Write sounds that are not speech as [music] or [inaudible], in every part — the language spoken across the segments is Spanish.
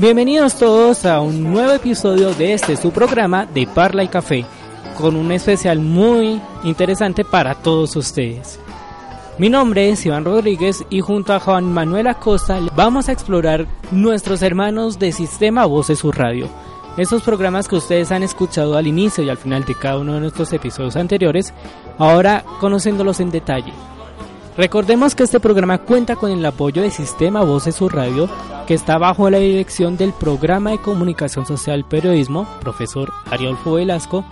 Bienvenidos todos a un nuevo episodio de este su programa de Parla y Café, con un especial muy interesante para todos ustedes. Mi nombre es Iván Rodríguez y junto a Juan Manuel Acosta vamos a explorar nuestros hermanos de Sistema Voces Sur Radio. Esos programas que ustedes han escuchado al inicio y al final de cada uno de nuestros episodios anteriores, ahora conociéndolos en detalle. Recordemos que este programa cuenta con el apoyo del Sistema Voces Sur Radio, que está bajo la dirección del Programa de Comunicación Social Periodismo, profesor Ariolfo Velasco,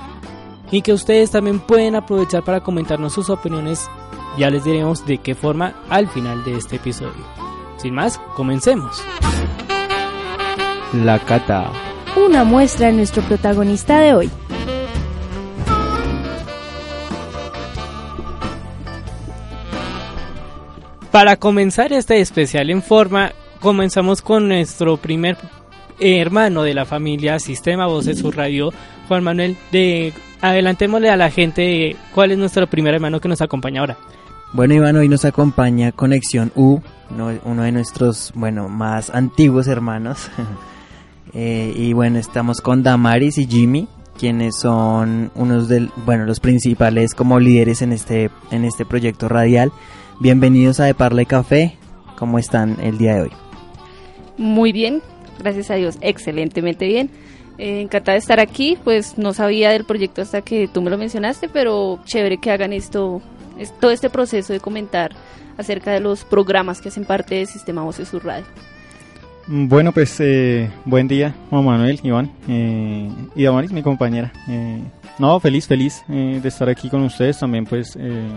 y que ustedes también pueden aprovechar para comentarnos sus opiniones. Ya les diremos de qué forma al final de este episodio. Sin más, comencemos. La Cata. Una muestra de nuestro protagonista de hoy. Para comenzar este especial en forma, comenzamos con nuestro primer hermano de la familia Sistema Voces Sur Radio, Juan Manuel. De adelantémosle a la gente cuál es nuestro primer hermano que nos acompaña ahora. Bueno, Iván, hoy nos acompaña Conexión U, uno de nuestros, bueno, más antiguos hermanos. [laughs] eh, y bueno, estamos con Damaris y Jimmy, quienes son unos de, bueno, los principales como líderes en este, en este proyecto radial. Bienvenidos a De Parla y Café. ¿Cómo están el día de hoy? Muy bien, gracias a Dios, excelentemente bien. Eh, encantada de estar aquí, pues no sabía del proyecto hasta que tú me lo mencionaste, pero chévere que hagan esto, es, todo este proceso de comentar acerca de los programas que hacen parte del Sistema Voces Sur Radio. Bueno, pues eh, buen día, Juan Manuel, Iván eh, y Damaris, mi compañera. Eh, no, feliz, feliz eh, de estar aquí con ustedes también, pues eh,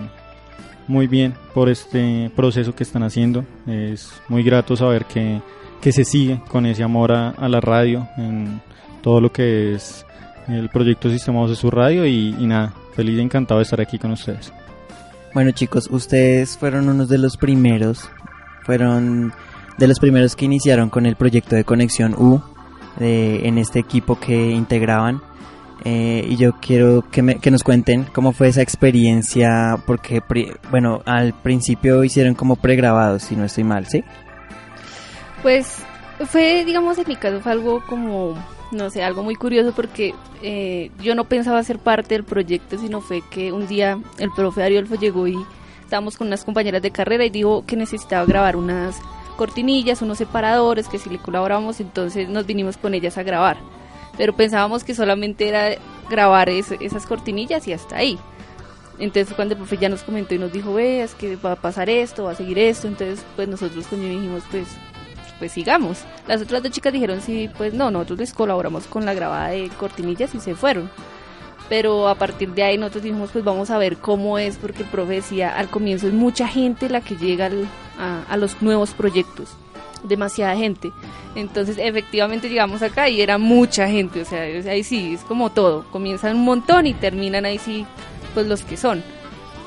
muy bien por este proceso que están haciendo. Es muy grato saber que, que se sigue con ese amor a, la radio, en todo lo que es el proyecto Sistema Voces Sur Radio y, y nada, feliz y encantado de estar aquí con ustedes. Bueno chicos, ustedes fueron unos de los primeros, fueron de los primeros que iniciaron con el proyecto de Conexión U de, en este equipo que integraban. Eh, y yo quiero que, me, que, nos cuenten cómo fue esa experiencia, porque, bueno, al principio hicieron como pregrabados, si no estoy mal, ¿sí? Pues fue, digamos, en mi caso fue algo como, no sé, algo muy curioso porque eh, yo no pensaba ser parte del proyecto, sino fue que un día el profe Ariolfo llegó y estábamos con unas compañeras de carrera y dijo que necesitaba grabar unas cortinillas, unos separadores, que si le colaboramos, entonces nos vinimos con ellas a grabar. Pero pensábamos que solamente era grabar es, esas cortinillas y hasta ahí. Entonces cuando el profe ya nos comentó y nos dijo, ve, es que va a pasar esto, va a seguir esto, entonces pues nosotros con dijimos, pues, pues sigamos. Las otras dos chicas dijeron, sí, pues no, nosotros les colaboramos con la grabada de cortinillas y se fueron. Pero a partir de ahí nosotros dijimos, pues vamos a ver cómo es, porque el profe decía, al comienzo es mucha gente la que llega al, a, los nuevos proyectos, demasiada gente. Entonces efectivamente llegamos acá y era mucha gente, o sea, ahí sí, es como todo, comienzan un montón y terminan ahí sí, pues los que son.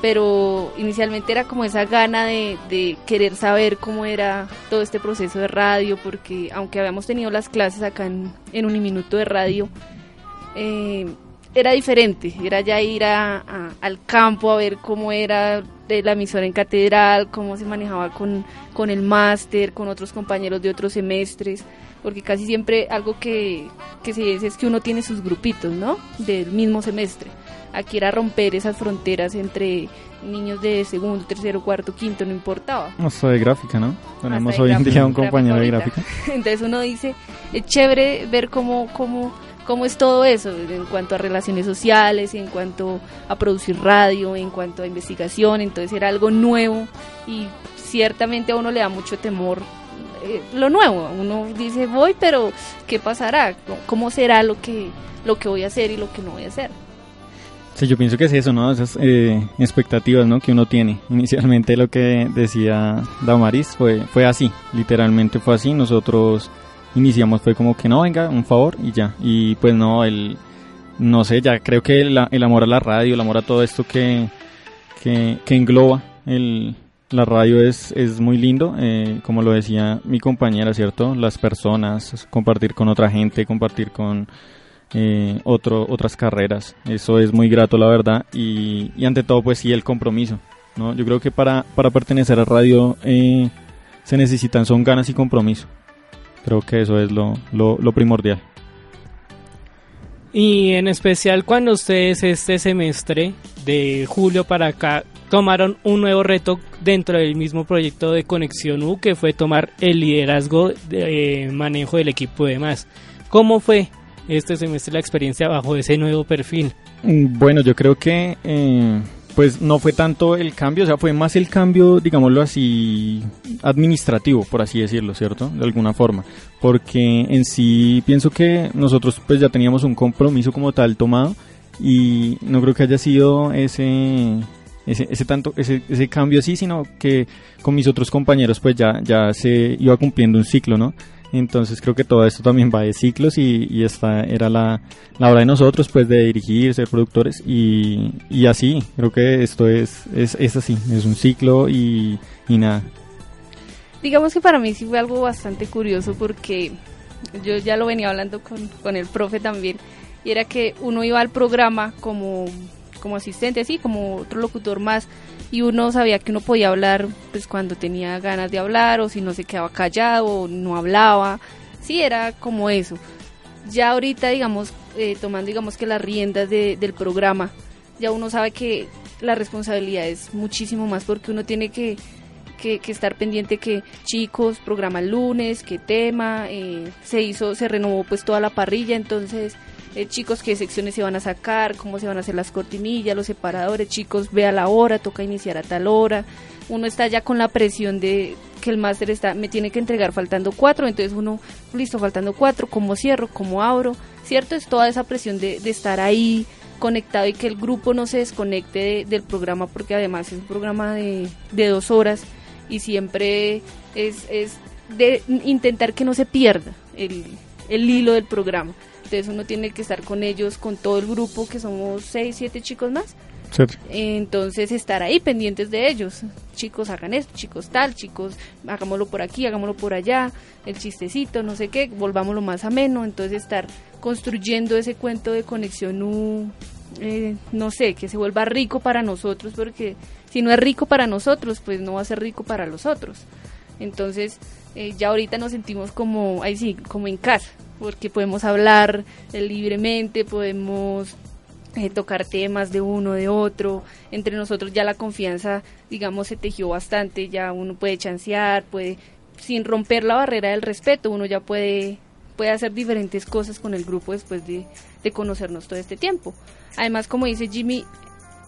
Pero inicialmente era como esa gana de, querer saber cómo era todo este proceso de radio, porque aunque habíamos tenido las clases acá en, en un minuto de radio, eh, era diferente, era ya ir a, a, al campo a ver cómo era de la emisora en catedral, cómo se manejaba con, con el máster, con otros compañeros de otros semestres, porque casi siempre algo que, que se dice es que uno tiene sus grupitos, ¿no? Del mismo semestre. Aquí era romper esas fronteras entre niños de segundo, tercero, cuarto, quinto, no importaba. Hasta de gráfica, ¿no? Tenemos hoy en día un compañero de gráfica. [laughs] Entonces uno dice, es chévere ver cómo, cómo cómo es todo eso en cuanto a relaciones sociales, en cuanto a producir radio, en cuanto a investigación, entonces era algo nuevo y ciertamente a uno le da mucho temor eh, lo nuevo, uno dice voy, pero ¿qué pasará? ¿Cómo será lo que, lo que voy a hacer y lo que no voy a hacer? Sí, yo pienso que es eso, ¿no? Esas eh, expectativas, ¿no? Que uno tiene. [laughs] Inicialmente lo que decía Damaris fue, fue así, literalmente fue así. Nosotros iniciamos, fue como que no, venga, un favor y ya. Y pues no, el, no sé, ya creo que el, el amor a la radio, el amor a todo esto que, que, que engloba el, la radio es, es muy lindo, eh, como lo decía mi compañera, ¿cierto? Las personas, compartir con otra gente, compartir con eh, otro, otras carreras. Eso es muy grato, la verdad. Y, y, ante todo, pues sí, el compromiso. ¿no? Yo creo que para, para pertenecer a radio eh, se necesitan son ganas y compromiso. Creo que eso es lo, lo, lo primordial. Y en especial cuando ustedes este semestre, de julio para acá, tomaron un nuevo reto dentro del mismo proyecto de Conexión U, que fue tomar el liderazgo de manejo del equipo de más. ¿Cómo fue este semestre la experiencia bajo ese nuevo perfil? Bueno, yo creo que eh, pues no fue tanto el cambio, o sea, fue más el cambio, digámoslo así, administrativo, por así decirlo, ¿cierto? De alguna forma. Porque en sí pienso que nosotros pues ya teníamos un compromiso como tal tomado y no creo que haya sido ese ese, ese tanto ese, ese cambio así sino que con mis otros compañeros pues ya ya se iba cumpliendo un ciclo no entonces creo que todo esto también va de ciclos y, y esta era la, la, hora de nosotros pues de dirigir, ser productores y, y así, creo que esto es, es, es así, es un ciclo y, y, nada. Digamos que para mí sí fue algo bastante curioso porque yo ya lo venía hablando con, con el profe también y era que uno iba al programa como, como asistente, así como otro locutor más y uno sabía que uno podía hablar pues cuando tenía ganas de hablar o si no se quedaba callado o no hablaba. Sí era como eso. Ya ahorita digamos eh, tomando digamos que las riendas de, del programa ya uno sabe que la responsabilidad es muchísimo más porque uno tiene que, que, que estar pendiente que chicos programa el lunes qué tema eh, se hizo se renovó pues toda la parrilla. Entonces eh, chicos qué secciones se van a sacar, cómo se van a hacer las cortinillas, los separadores, chicos, vea la hora, toca iniciar a tal hora. Uno está ya con la presión de que el máster está, me tiene que entregar faltando cuatro, entonces uno, listo, faltando cuatro, ¿cómo cierro? ¿Cómo abro? ¿Cierto? Es toda esa presión de, de estar ahí conectado y que el grupo no se desconecte de, del programa, porque además es un programa de, de dos horas y siempre es, es de intentar que no se pierda el, el hilo del programa. Entonces uno tiene que estar con ellos, con todo el grupo, que somos seis, siete chicos más. Sí. Entonces estar ahí pendientes de ellos. Chicos, hagan esto, chicos tal, chicos, hagámoslo por aquí, hagámoslo por allá, el chistecito, no sé qué, volvámoslo más ameno. Entonces estar construyendo ese cuento de conexión, uh, eh, no sé, que se vuelva rico para nosotros, porque si no es rico para nosotros, pues no va a ser rico para los otros. Entonces, eh, ya ahorita nos sentimos como, ahí sí, como en casa, porque podemos hablar eh, libremente, podemos eh, tocar temas de uno, de otro, entre nosotros ya la confianza, digamos, se tejió bastante, ya uno puede chancear, puede, sin romper la barrera del respeto, uno ya puede, puede hacer diferentes cosas con el grupo después de, de conocernos todo este tiempo. Además, como dice Jimmy,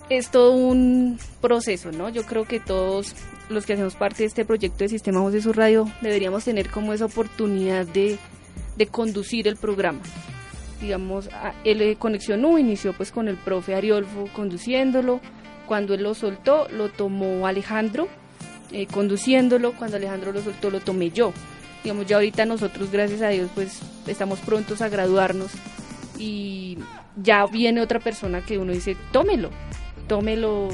es todo un proceso, ¿no? Yo creo que todos los que hacemos parte de este proyecto de Sistema Voz de su Radio deberíamos tener como esa oportunidad de, de conducir el programa. Digamos, el Conexión U inició pues con el profe Ariolfo conduciéndolo, cuando él lo soltó lo tomó Alejandro eh, conduciéndolo, cuando Alejandro lo soltó lo tomé yo. Digamos, ya ahorita nosotros, gracias a Dios, pues estamos prontos a graduarnos y ya viene otra persona que uno dice, tómelo, tómelo,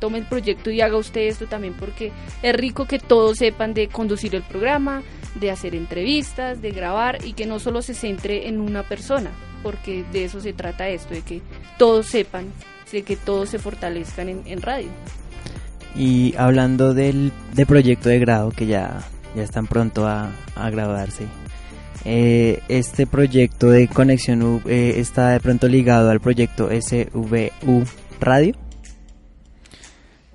tome el proyecto y haga usted esto también porque es rico que todos sepan de conducir el programa, de hacer entrevistas, de grabar y que no solo se centre en una persona, porque de eso se trata esto, de que todos sepan, de que todos se fortalezcan en, radio. Y hablando del de proyecto de grado que ya, ya están pronto a, a graduarse, eh, este proyecto de conexión eh, está de pronto ligado al proyecto SVU Radio.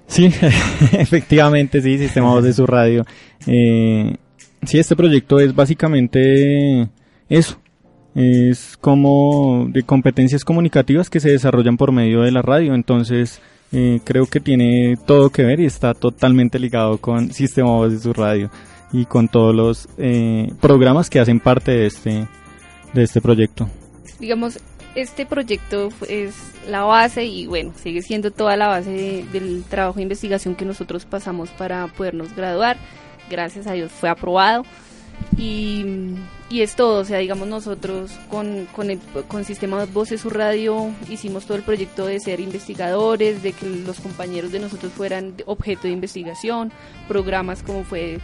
Sí, [laughs] efectivamente, sí, Sistema Voz de su radio. Eh, sí, este proyecto es básicamente eso. Es como de competencias comunicativas que se desarrollan por medio de la radio. Entonces, eh, creo que tiene todo que ver y está totalmente ligado con Sistema Voz de su radio y con todos los eh, programas que hacen parte de este, de este proyecto. Digamos, este proyecto es la base y bueno, sigue siendo toda la base del trabajo de investigación que nosotros pasamos para podernos graduar. Gracias a Dios fue aprobado. Y, y es todo, o sea, digamos nosotros con, con el con Sistema Voces Su Radio hicimos todo el proyecto de ser investigadores, de que los compañeros de nosotros fueran objeto de investigación, programas como fue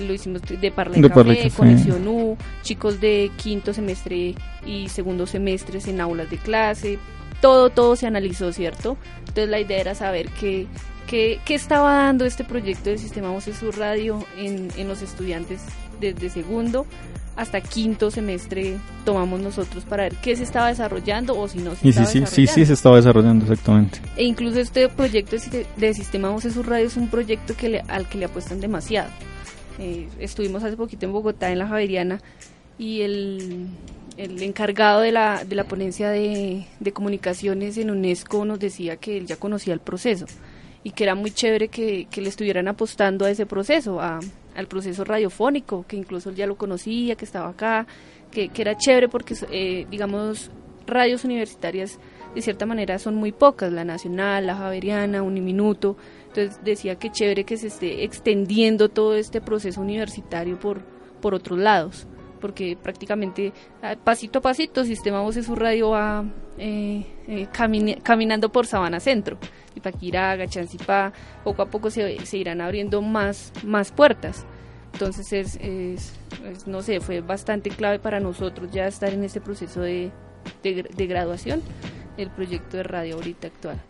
lo hicimos de Parla De Parla Café. Conexión U, chicos de quinto semestre y segundo semestres en aulas de clase, todo, todo se analizó, ¿cierto? Entonces la idea era saber qué, qué, qué estaba dando este proyecto del Sistema Voces Sur Radio en, en los estudiantes desde segundo hasta quinto semestre tomamos nosotros para ver qué se estaba desarrollando o si no se Y sí, estaba sí, sí, desarrollando. sí, se estaba desarrollando exactamente. E incluso este proyecto de Sistema Voces Sur Radio es un proyecto que le- al que le apuestan demasiado. Eh, estuvimos hace poquito en Bogotá, en la Javeriana, y el, el encargado de la, de la ponencia de, de comunicaciones en UNESCO nos decía que él ya conocía el proceso y que era muy chévere que, que le estuvieran apostando a ese proceso, a- al proceso radiofónico, que incluso él ya lo conocía, que estaba acá, que, que era chévere porque, eh, digamos, radios universitarias de cierta manera son muy pocas, la Nacional, la Javeriana, Uniminuto, entonces decía que chévere que se esté extendiendo todo este proceso universitario por, por otros lados, porque prácticamente ah, pasito a pasito Sistema Voces Sur Radio va eh, eh, caminando por Sabana Centro, Ipaquiraga, Chancipá, poco a poco se, se irán abriendo más, más puertas. Entonces es, no sé, fue bastante clave para nosotros ya estar en este proceso de, de, gra- de graduación del proyecto de radio ahorita actual.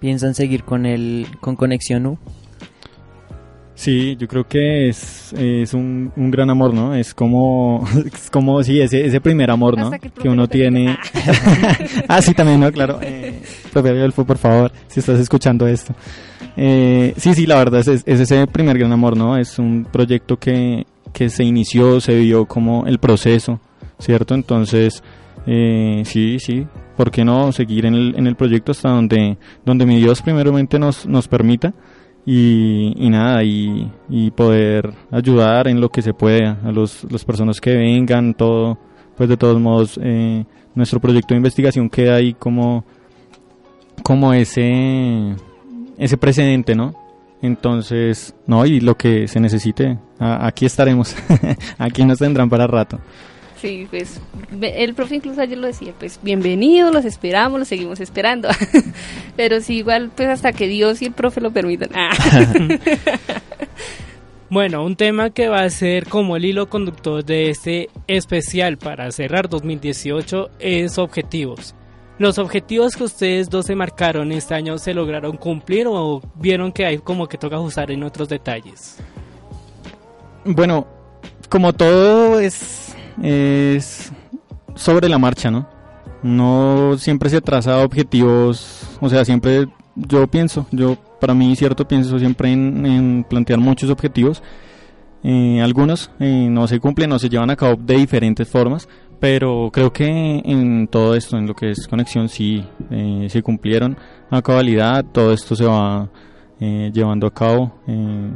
¿Piensan seguir con el con Conexión U? Sí, yo creo que es, es un, un gran amor, ¿no? Es como, [laughs] es como sí, ese, ese primer amor, ¿no? Que Que uno tiene. [laughs] ah, sí, también, ¿no? Claro. Eh, profe Adolfo, por favor, si estás escuchando esto. Eh, sí, sí, la verdad es, es ese primer gran amor, ¿no? Es un proyecto que, que se inició, se vio como el proceso, ¿cierto? Entonces, eh, sí, sí, ¿por qué no seguir en el, en el proyecto hasta donde, donde mi Dios primeramente nos, nos permita? y, y nada, y, y poder ayudar en lo que se pueda a los, las personas que vengan, todo, pues de todos modos, eh, nuestro proyecto de investigación queda ahí como, como ese, ese precedente, ¿no? Entonces, no, y lo que se necesite, aquí estaremos, [laughs] aquí nos tendrán para rato. Sí, pues el profe incluso ayer lo decía, pues bienvenidos, los esperamos, los seguimos esperando. [laughs] Pero sí, igual pues hasta que Dios y el profe lo permitan. Ah. [laughs] Bueno, un tema que va a ser como el hilo conductor de este especial para cerrar 2018 es objetivos. ¿Los objetivos que ustedes dos se marcaron este año se lograron cumplir o vieron que hay como que toca ajustar en otros detalles? Bueno, como todo es, es sobre la marcha, ¿no? No siempre se traza objetivos, o sea, siempre yo pienso, yo para mí cierto pienso siempre en, en plantear muchos objetivos. Eh, algunos eh, no se cumplen, no se llevan a cabo de diferentes formas, pero creo que en todo esto, en lo que es conexión, sí eh, se cumplieron a cabalidad, todo esto se va llevando a cabo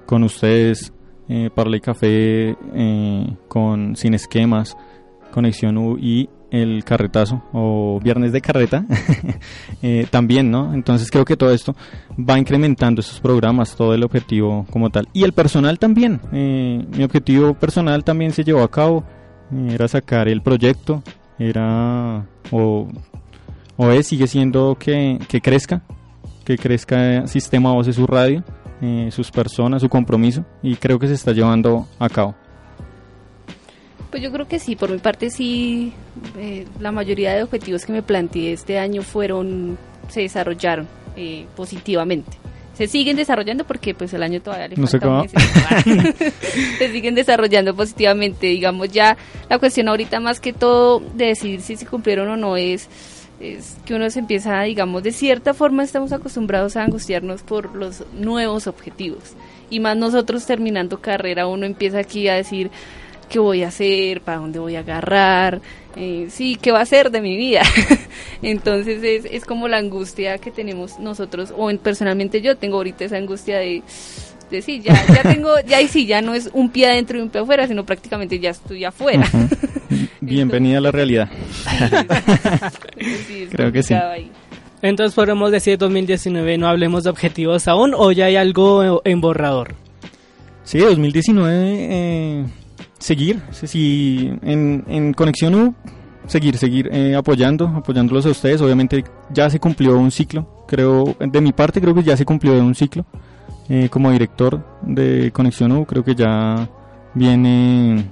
con ustedes, eh, Parla y Café, eh, con Sin Esquemas, Conexión U y el carretazo o viernes de carreta [laughs] eh, también, ¿no? Entonces creo que todo esto va incrementando estos programas, todo el objetivo como tal. Y el personal también, eh, mi objetivo personal también se llevó a cabo, era sacar el proyecto, era o, o es, sigue siendo que, que crezca, que crezca Sistema Voces su radio, eh, sus personas, su compromiso y creo que se está llevando a cabo. Pues yo creo que sí, por mi parte sí, eh, la mayoría de objetivos que me planteé este año fueron, se desarrollaron eh, positivamente. Se siguen desarrollando porque pues el año todavía le No se [laughs] se siguen desarrollando positivamente, digamos ya la cuestión ahorita más que todo de decidir si se cumplieron o no es es que uno se empieza, digamos, de cierta forma estamos acostumbrados a angustiarnos por los nuevos objetivos. Y más nosotros terminando carrera, uno empieza aquí a decir, qué voy a hacer, para dónde voy a agarrar, eh, sí, qué va a ser de mi vida. [laughs] Entonces es, es como la angustia que tenemos nosotros, o en- personalmente yo tengo ahorita esa angustia de, sí, ya, ya tengo, ya y sí, ya no es un pie adentro y un pie afuera, sino prácticamente ya estoy afuera. [laughs] bienvenida a la realidad. Creo que sí. Entonces podemos decir 2019 no hablemos de objetivos aún o ya hay algo en borrador. Sí, 2019 eh, seguir, sí, en, en Conexión U seguir, seguir eh, apoyando, apoyándolos a ustedes. Obviamente ya se cumplió un ciclo, creo, de mi parte creo que ya se cumplió un ciclo. Eh, como director de Conexión U, creo que ya viene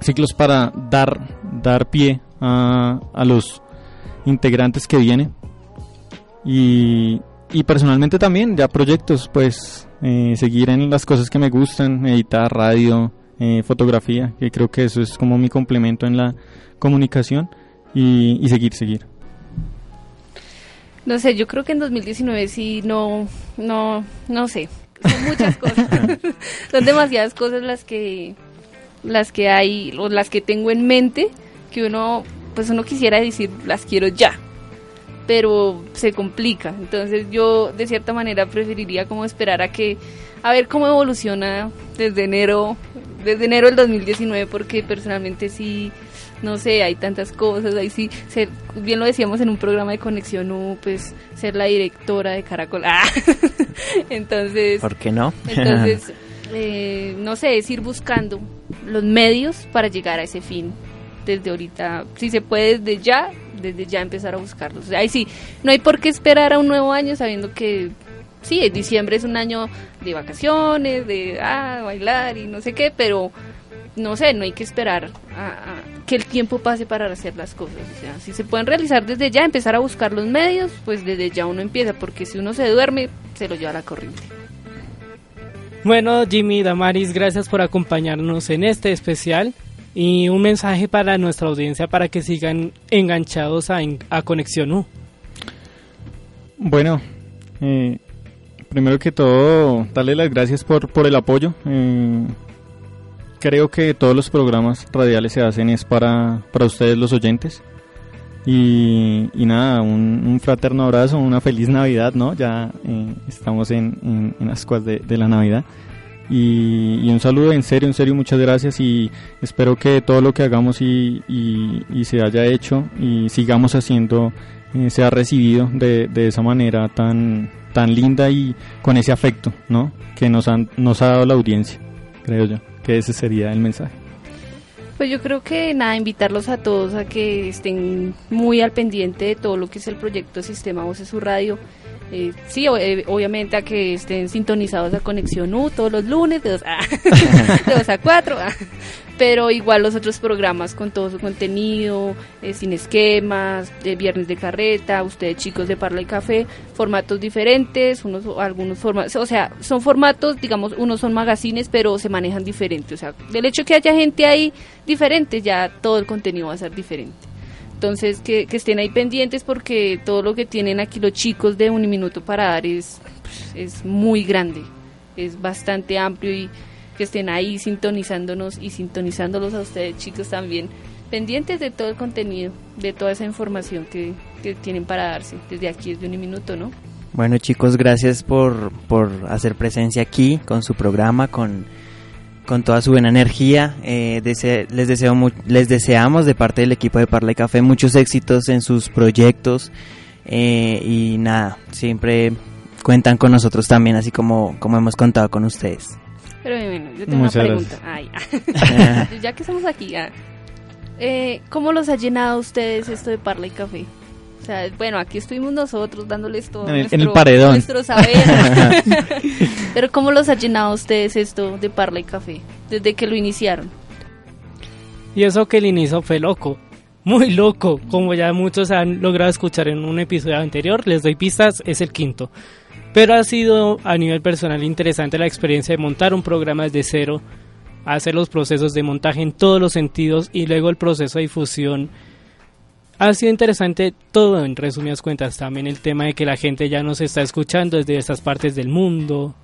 ciclos para dar, dar pie a, a los integrantes que vienen. Y, y personalmente también, ya proyectos, pues eh, seguir en las cosas que me gustan, editar, radio, eh, fotografía, que creo que eso es como mi complemento en la comunicación y, seguir, seguir. No sé, yo creo que en 2019 sí, no, no, no sé, son muchas cosas, [laughs] son demasiadas cosas las que, las que hay, o las que tengo en mente, que uno, pues uno quisiera decir, las quiero ya, pero se complica. Entonces yo de cierta manera preferiría como esperar a que a ver cómo evoluciona desde enero, desde enero del 2019 porque personalmente sí no sé, hay tantas cosas, ahí sí, ser, bien lo decíamos en un programa de conexión U, pues ser la directora de Caracol. [laughs] Ah. entonces, ¿por qué no? entonces, [laughs] eh, no sé, es ir buscando los medios para llegar a ese fin desde ahorita, si se puede desde ya, desde ya empezar a buscarlos. ahí sí, no hay por qué esperar a un nuevo año sabiendo que sí, diciembre es un año de vacaciones, de ah, bailar y no sé qué, pero no sé, no hay que esperar a, que el tiempo pase para hacer las cosas. O sea, si se pueden realizar desde ya, empezar a buscar los medios, pues desde ya uno empieza, porque si uno se duerme, se lo lleva la corriente. Bueno, Jimmy Damaris, gracias por acompañarnos en este especial y un mensaje para nuestra audiencia para que sigan enganchados a, a Conexión U. Bueno, eh, primero que todo, darle las gracias por, por el apoyo. Eh, creo que todos los programas radiales se hacen es para, para ustedes los oyentes. Y, nada, un, fraterno abrazo, una feliz Navidad, ¿no? Ya eh, estamos en, en, las cosas de, de la Navidad. Y, un saludo en serio, en serio, muchas gracias y espero que todo lo que hagamos y, se haya hecho y sigamos haciendo eh, sea recibido de, de, esa manera tan, tan linda y con ese afecto ¿no? que nos, han, nos ha dado la audiencia, creo yo, que ese sería el mensaje. Pues yo creo que nada, invitarlos a todos a que estén muy al pendiente de todo lo que es el proyecto Sistema Voces Su Radio eh, sí, eh, obviamente a que estén sintonizados a Conexión U todos los lunes de 2 a, [laughs] 4, ah. Pero igual los otros programas con todo su contenido, eh, sin esquemas, de viernes de carreta, ustedes chicos de Parla y Café, formatos diferentes, unos algunos formatos, o sea, son formatos, digamos, unos son magazines, pero se manejan diferentes, o sea, del hecho que haya gente ahí diferente, ya todo el contenido va a ser diferente. Entonces, que, estén ahí pendientes porque todo lo que tienen aquí los chicos de Uniminuto para dar es, es muy grande, es bastante amplio y que estén ahí sintonizándonos y sintonizándolos a ustedes chicos también, pendientes de todo el contenido, de toda esa información que, que tienen para darse desde aquí, desde Uniminuto, ¿no? Bueno chicos, gracias por, por hacer presencia aquí con su programa, con con toda su buena energía. Eh, les, deseo les deseamos de parte del equipo de Parla y Café muchos éxitos en sus proyectos. Eh, y nada, siempre cuentan con nosotros también, así como, como hemos contado con ustedes. Pero bueno, yo tengo una pregunta. [laughs] [laughs] ya que estamos aquí, ah, eh, ¿cómo los ha llenado ustedes esto de Parla y Café? O sea, bueno, aquí estuvimos nosotros dándoles todo en el, paredón. nuestro saber. [laughs] Pero ¿cómo los ha llenado a ustedes esto de Parla y Café desde que lo iniciaron? Y eso que el inicio fue loco, muy loco, como ya muchos han logrado escuchar en un episodio anterior, les doy pistas, es el quinto. Pero ha sido a nivel personal interesante la experiencia de montar un programa desde cero, hacer los procesos de montaje en todos los sentidos y luego el proceso de difusión ha sido interesante todo en resumidas cuentas. También el tema de que la gente ya nos está escuchando desde esas partes del mundo.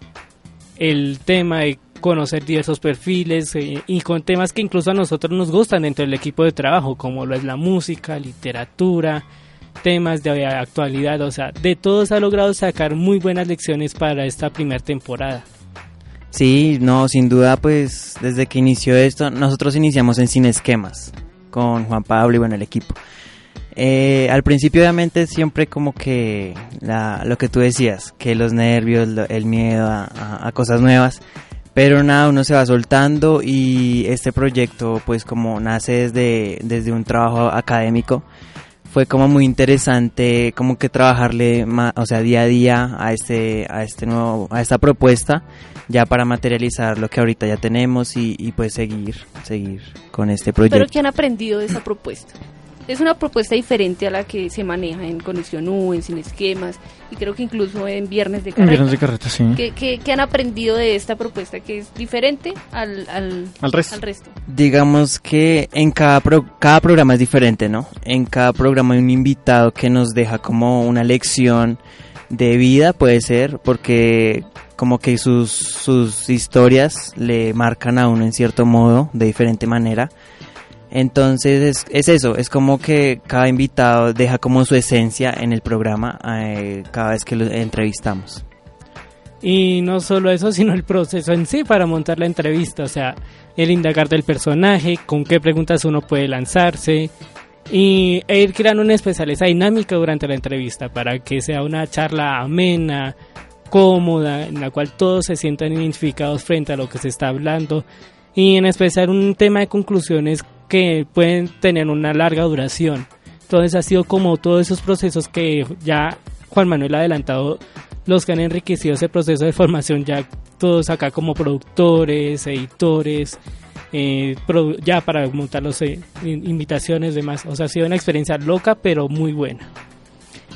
El tema de conocer diversos perfiles eh, y con temas que incluso a nosotros nos gustan dentro del equipo de trabajo, como lo es la música, literatura, temas de actualidad. O sea, de todos ha logrado sacar muy buenas lecciones para esta primera temporada. Sí, no, sin duda, pues desde que inició esto, nosotros iniciamos en Sin Esquemas con Juan Pablo y bueno, el equipo. Eh, al principio obviamente siempre como que la, lo que tú decías, que los nervios, el miedo a, a, cosas nuevas, pero nada, uno se va soltando y este proyecto pues como nace desde, desde un trabajo académico, fue como muy interesante como que trabajarle o sea día a día a este a este nuevo a esta propuesta ya para materializar lo que ahorita ya tenemos y, y pues seguir seguir con este proyecto. pero qué han aprendido de esa propuesta es una propuesta diferente a la que se maneja en Conexión U, en Sin Esquemas y creo que incluso en Viernes de Carreta. En Viernes de Carreta, sí. ¿Qué, han aprendido de esta propuesta que es diferente al, al, resto. Digamos que en cada, cada programa es diferente, ¿no? En cada programa hay un invitado que nos deja como una lección de vida, puede ser, porque como que sus, sus historias le marcan a uno en cierto modo, de diferente manera. Entonces es, eso, es como que cada invitado deja como su esencia en el programa eh, cada vez que lo entrevistamos. Y no solo eso, [laughs] sino el proceso en sí para montar la entrevista, o sea, el indagar del personaje, con qué preguntas uno puede lanzarse y e ir creando una especial esa dinámica durante la entrevista para que sea una charla amena, cómoda, en la cual todos se sientan identificados frente a lo que se está hablando y en especial un tema de conclusiones que pueden tener una larga duración. Entonces ha sido como todos esos procesos que ya Juan Manuel ha adelantado, los que han enriquecido ese proceso de formación, ya todos acá como productores, editores, eh, ya para montar las eh, invitaciones, demás. O sea, ha sido una experiencia loca, pero muy buena.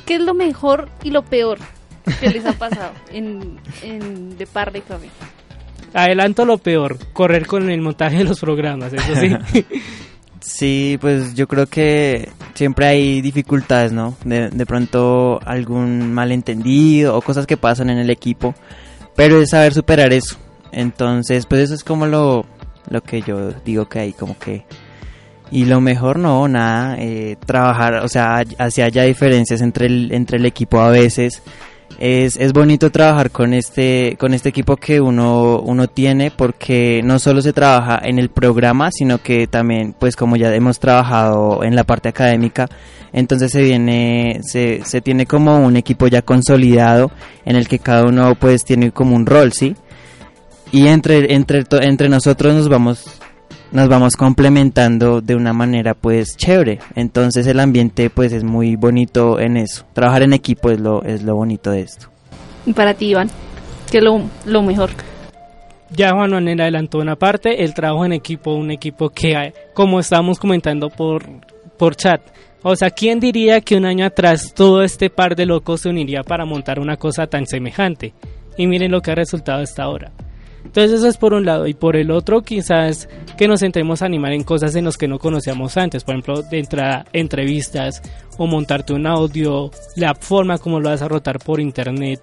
¿Qué es lo mejor y lo peor que les ha pasado en, en De Par de Café? Adelanto lo peor, correr con el montaje de los programas, eso sí. [laughs] Sí, pues yo creo que siempre hay dificultades, ¿no? De, de pronto algún malentendido o cosas que pasan en el equipo, pero es saber superar eso. Entonces, pues eso es como lo, lo que yo digo que hay como que... Y lo mejor no, nada, eh, trabajar, o sea, hacia haya diferencias entre el, entre el equipo a veces es, es bonito trabajar con este, con este equipo que uno, uno tiene porque no solo se trabaja en el programa, sino que también, pues como ya hemos trabajado en la parte académica, entonces se viene, se, se tiene como un equipo ya consolidado en el que cada uno pues tiene como un rol, ¿sí? Y entre, entre, entre nosotros nos vamos nos vamos complementando de una manera pues chévere. Entonces el ambiente pues es muy bonito en eso. Trabajar en equipo es lo, es lo bonito de esto. Y para ti, Iván, ¿qué es lo, lo mejor? Ya Juan Manuel adelantó una parte, el trabajo en equipo, un equipo que, como estábamos comentando por, por chat, o sea, ¿quién diría que un año atrás todo este par de locos se uniría para montar una cosa tan semejante? Y miren lo que ha resultado hasta ahora. Entonces eso es por un lado y por el otro quizás que nos entremos a animar en cosas en las que no conocíamos antes, por ejemplo de entrada entrevistas o montarte un audio, la forma como lo vas a rotar por internet.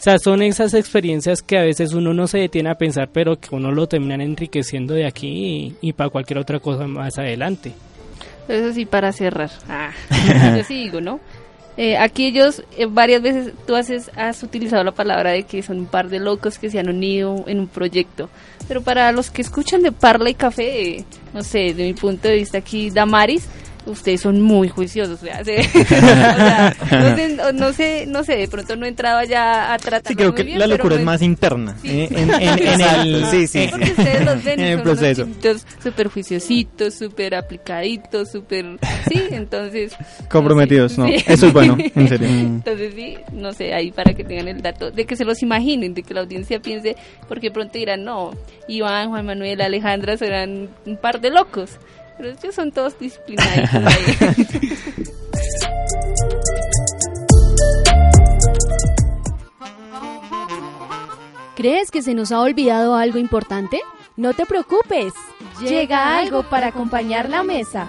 O sea, son esas experiencias que a veces uno no se detiene a pensar, pero que uno lo termina enriqueciendo de aquí y, para cualquier otra cosa más adelante. Eso sí, para cerrar. Ah, [laughs] yo sí digo, ¿no? Eh, aquí ellos eh, varias veces tú haces, has utilizado la palabra de que son un par de locos que se han unido en un proyecto. Pero para los que escuchan de Parla y Café, eh, no sé, de mi punto de vista aquí, Damaris, ustedes son muy juiciosos, [laughs] o sea, no, sé, no, sé, de pronto no he entrado ya a tratar Sí, creo que la locura es más interna. Sí. en, el, sí, sí, Porque ustedes los [laughs] ven en el proceso. súper juiciositos, súper aplicaditos, súper, sí, entonces. Comprometidos, no, eso es bueno, en serio. [laughs] Entonces sí, no sé, ahí para que tengan el dato, de que se los imaginen, de que la audiencia piense, porque pronto dirán, no, Iván, Juan Manuel, Alejandra serán un par de locos. Pero ellos son todos disciplinados. [laughs] ¿Crees que se nos ha olvidado algo importante? No te preocupes, llega algo para acompañar la mesa.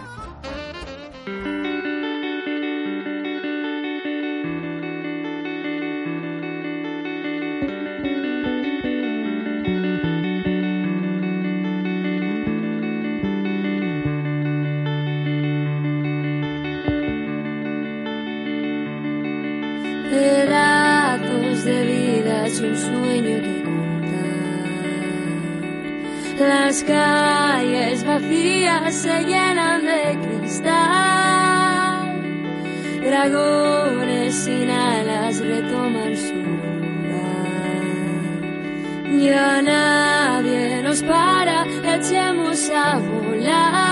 Las calles vacías se llenan de cristal. Dragones sin alas retoman su lugar. Ya nadie nos para, echemos a volar.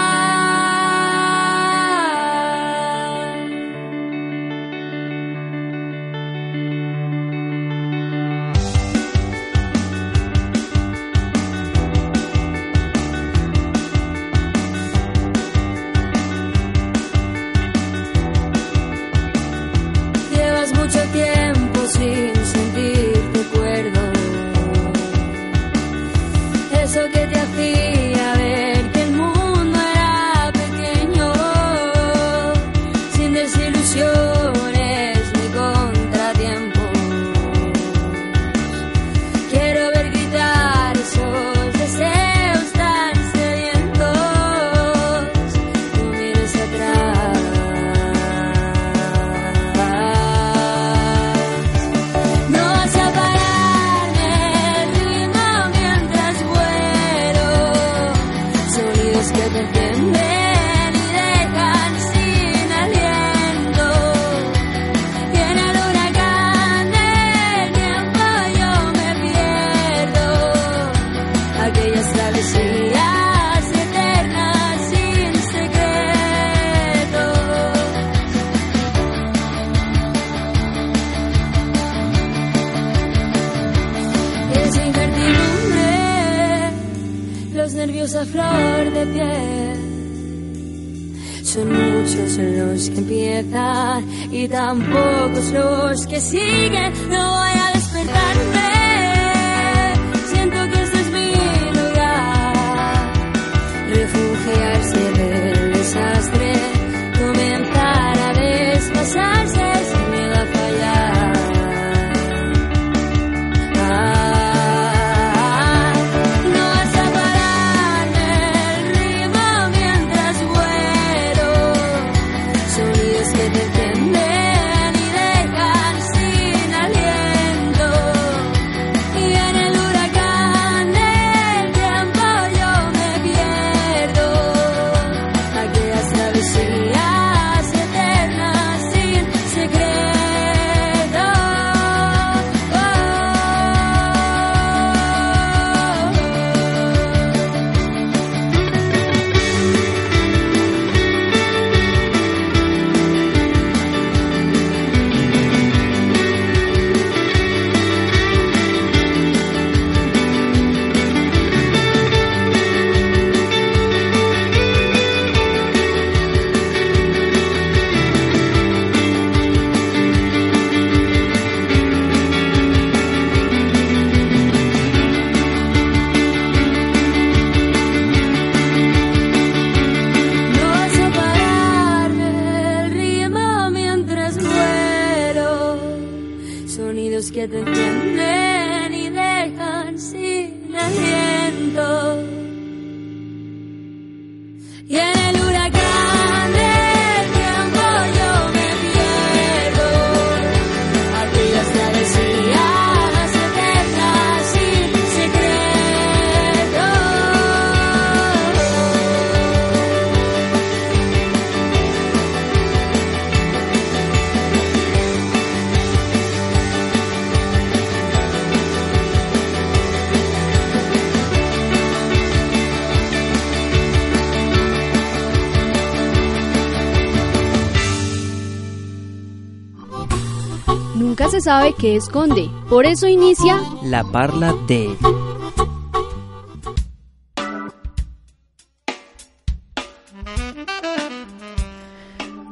Sabe qué esconde. Por eso inicia La Parla de...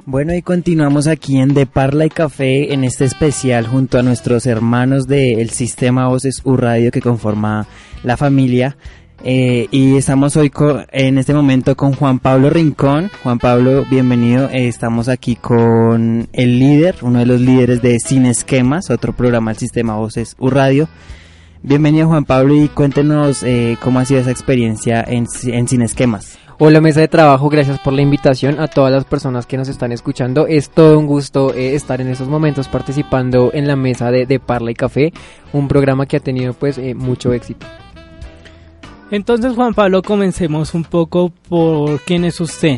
Bueno, y continuamos aquí en De Parla y Café en este especial junto a nuestros hermanos del sistema Voces U Radio que conforma la familia. Eh, y estamos hoy en este momento con Juan Pablo Rincón. Juan Pablo, bienvenido. Eh, estamos aquí con el líder, uno de los líderes de Sin Esquemas, otro programa del sistema Voces U Radio. Bienvenido Juan Pablo y cuéntenos eh, cómo ha sido esa experiencia en, en Sin Esquemas. Hola mesa de trabajo, gracias por la invitación a todas las personas que nos están escuchando. Es todo un gusto estar en estos momentos participando en la mesa de, de Parla y Café, un programa que ha tenido pues mucho éxito. Entonces, Juan Pablo, comencemos un poco por quién es usted.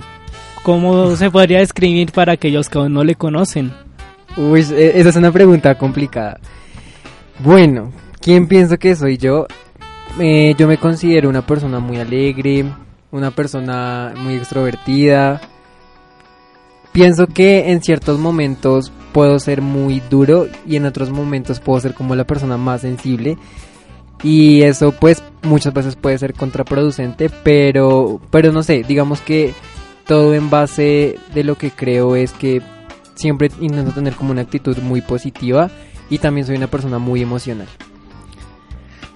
¿Cómo se podría describir para aquellos que aún no le conocen? Uy, e- esa es una pregunta complicada. Bueno, ¿quién pienso que soy yo? Eh, yo me considero una persona muy alegre, una persona muy extrovertida. Pienso que en ciertos momentos puedo ser muy duro y en otros momentos puedo ser como la persona más sensible. Y eso pues muchas veces puede ser contraproducente, pero, pero no sé, digamos que todo en base de lo que creo es que siempre intento tener como una actitud muy positiva y también soy una persona muy emocional.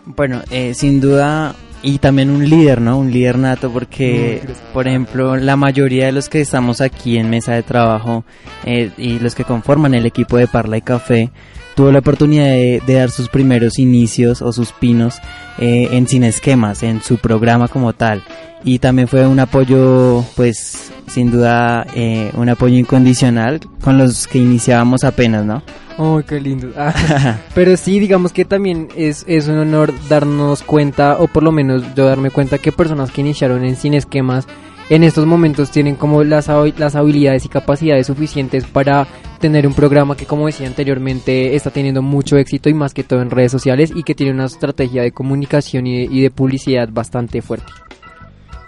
Bueno, eh, sin duda, y también un líder, ¿no? Un líder nato, porque, por ejemplo, la mayoría de los que estamos aquí en mesa de trabajo eh, y los que conforman el equipo de Parla y Café, tuvo la oportunidad de, de dar sus primeros inicios o sus pinos eh, en Sin Esquemas, en su programa como tal. Y también fue un apoyo, pues, sin duda, eh, un apoyo incondicional con los que iniciábamos apenas, ¿no? Oh, qué lindo. Ah, [laughs] pero sí, digamos que también es, es un honor darnos cuenta, o por lo menos yo darme cuenta que personas que iniciaron en Sin Esquemas en estos momentos tienen como las, habi- las habilidades y capacidades suficientes para tener un programa que, como decía anteriormente, está teniendo mucho éxito y más que todo en redes sociales y que tiene una estrategia de comunicación y de, y de publicidad bastante fuerte.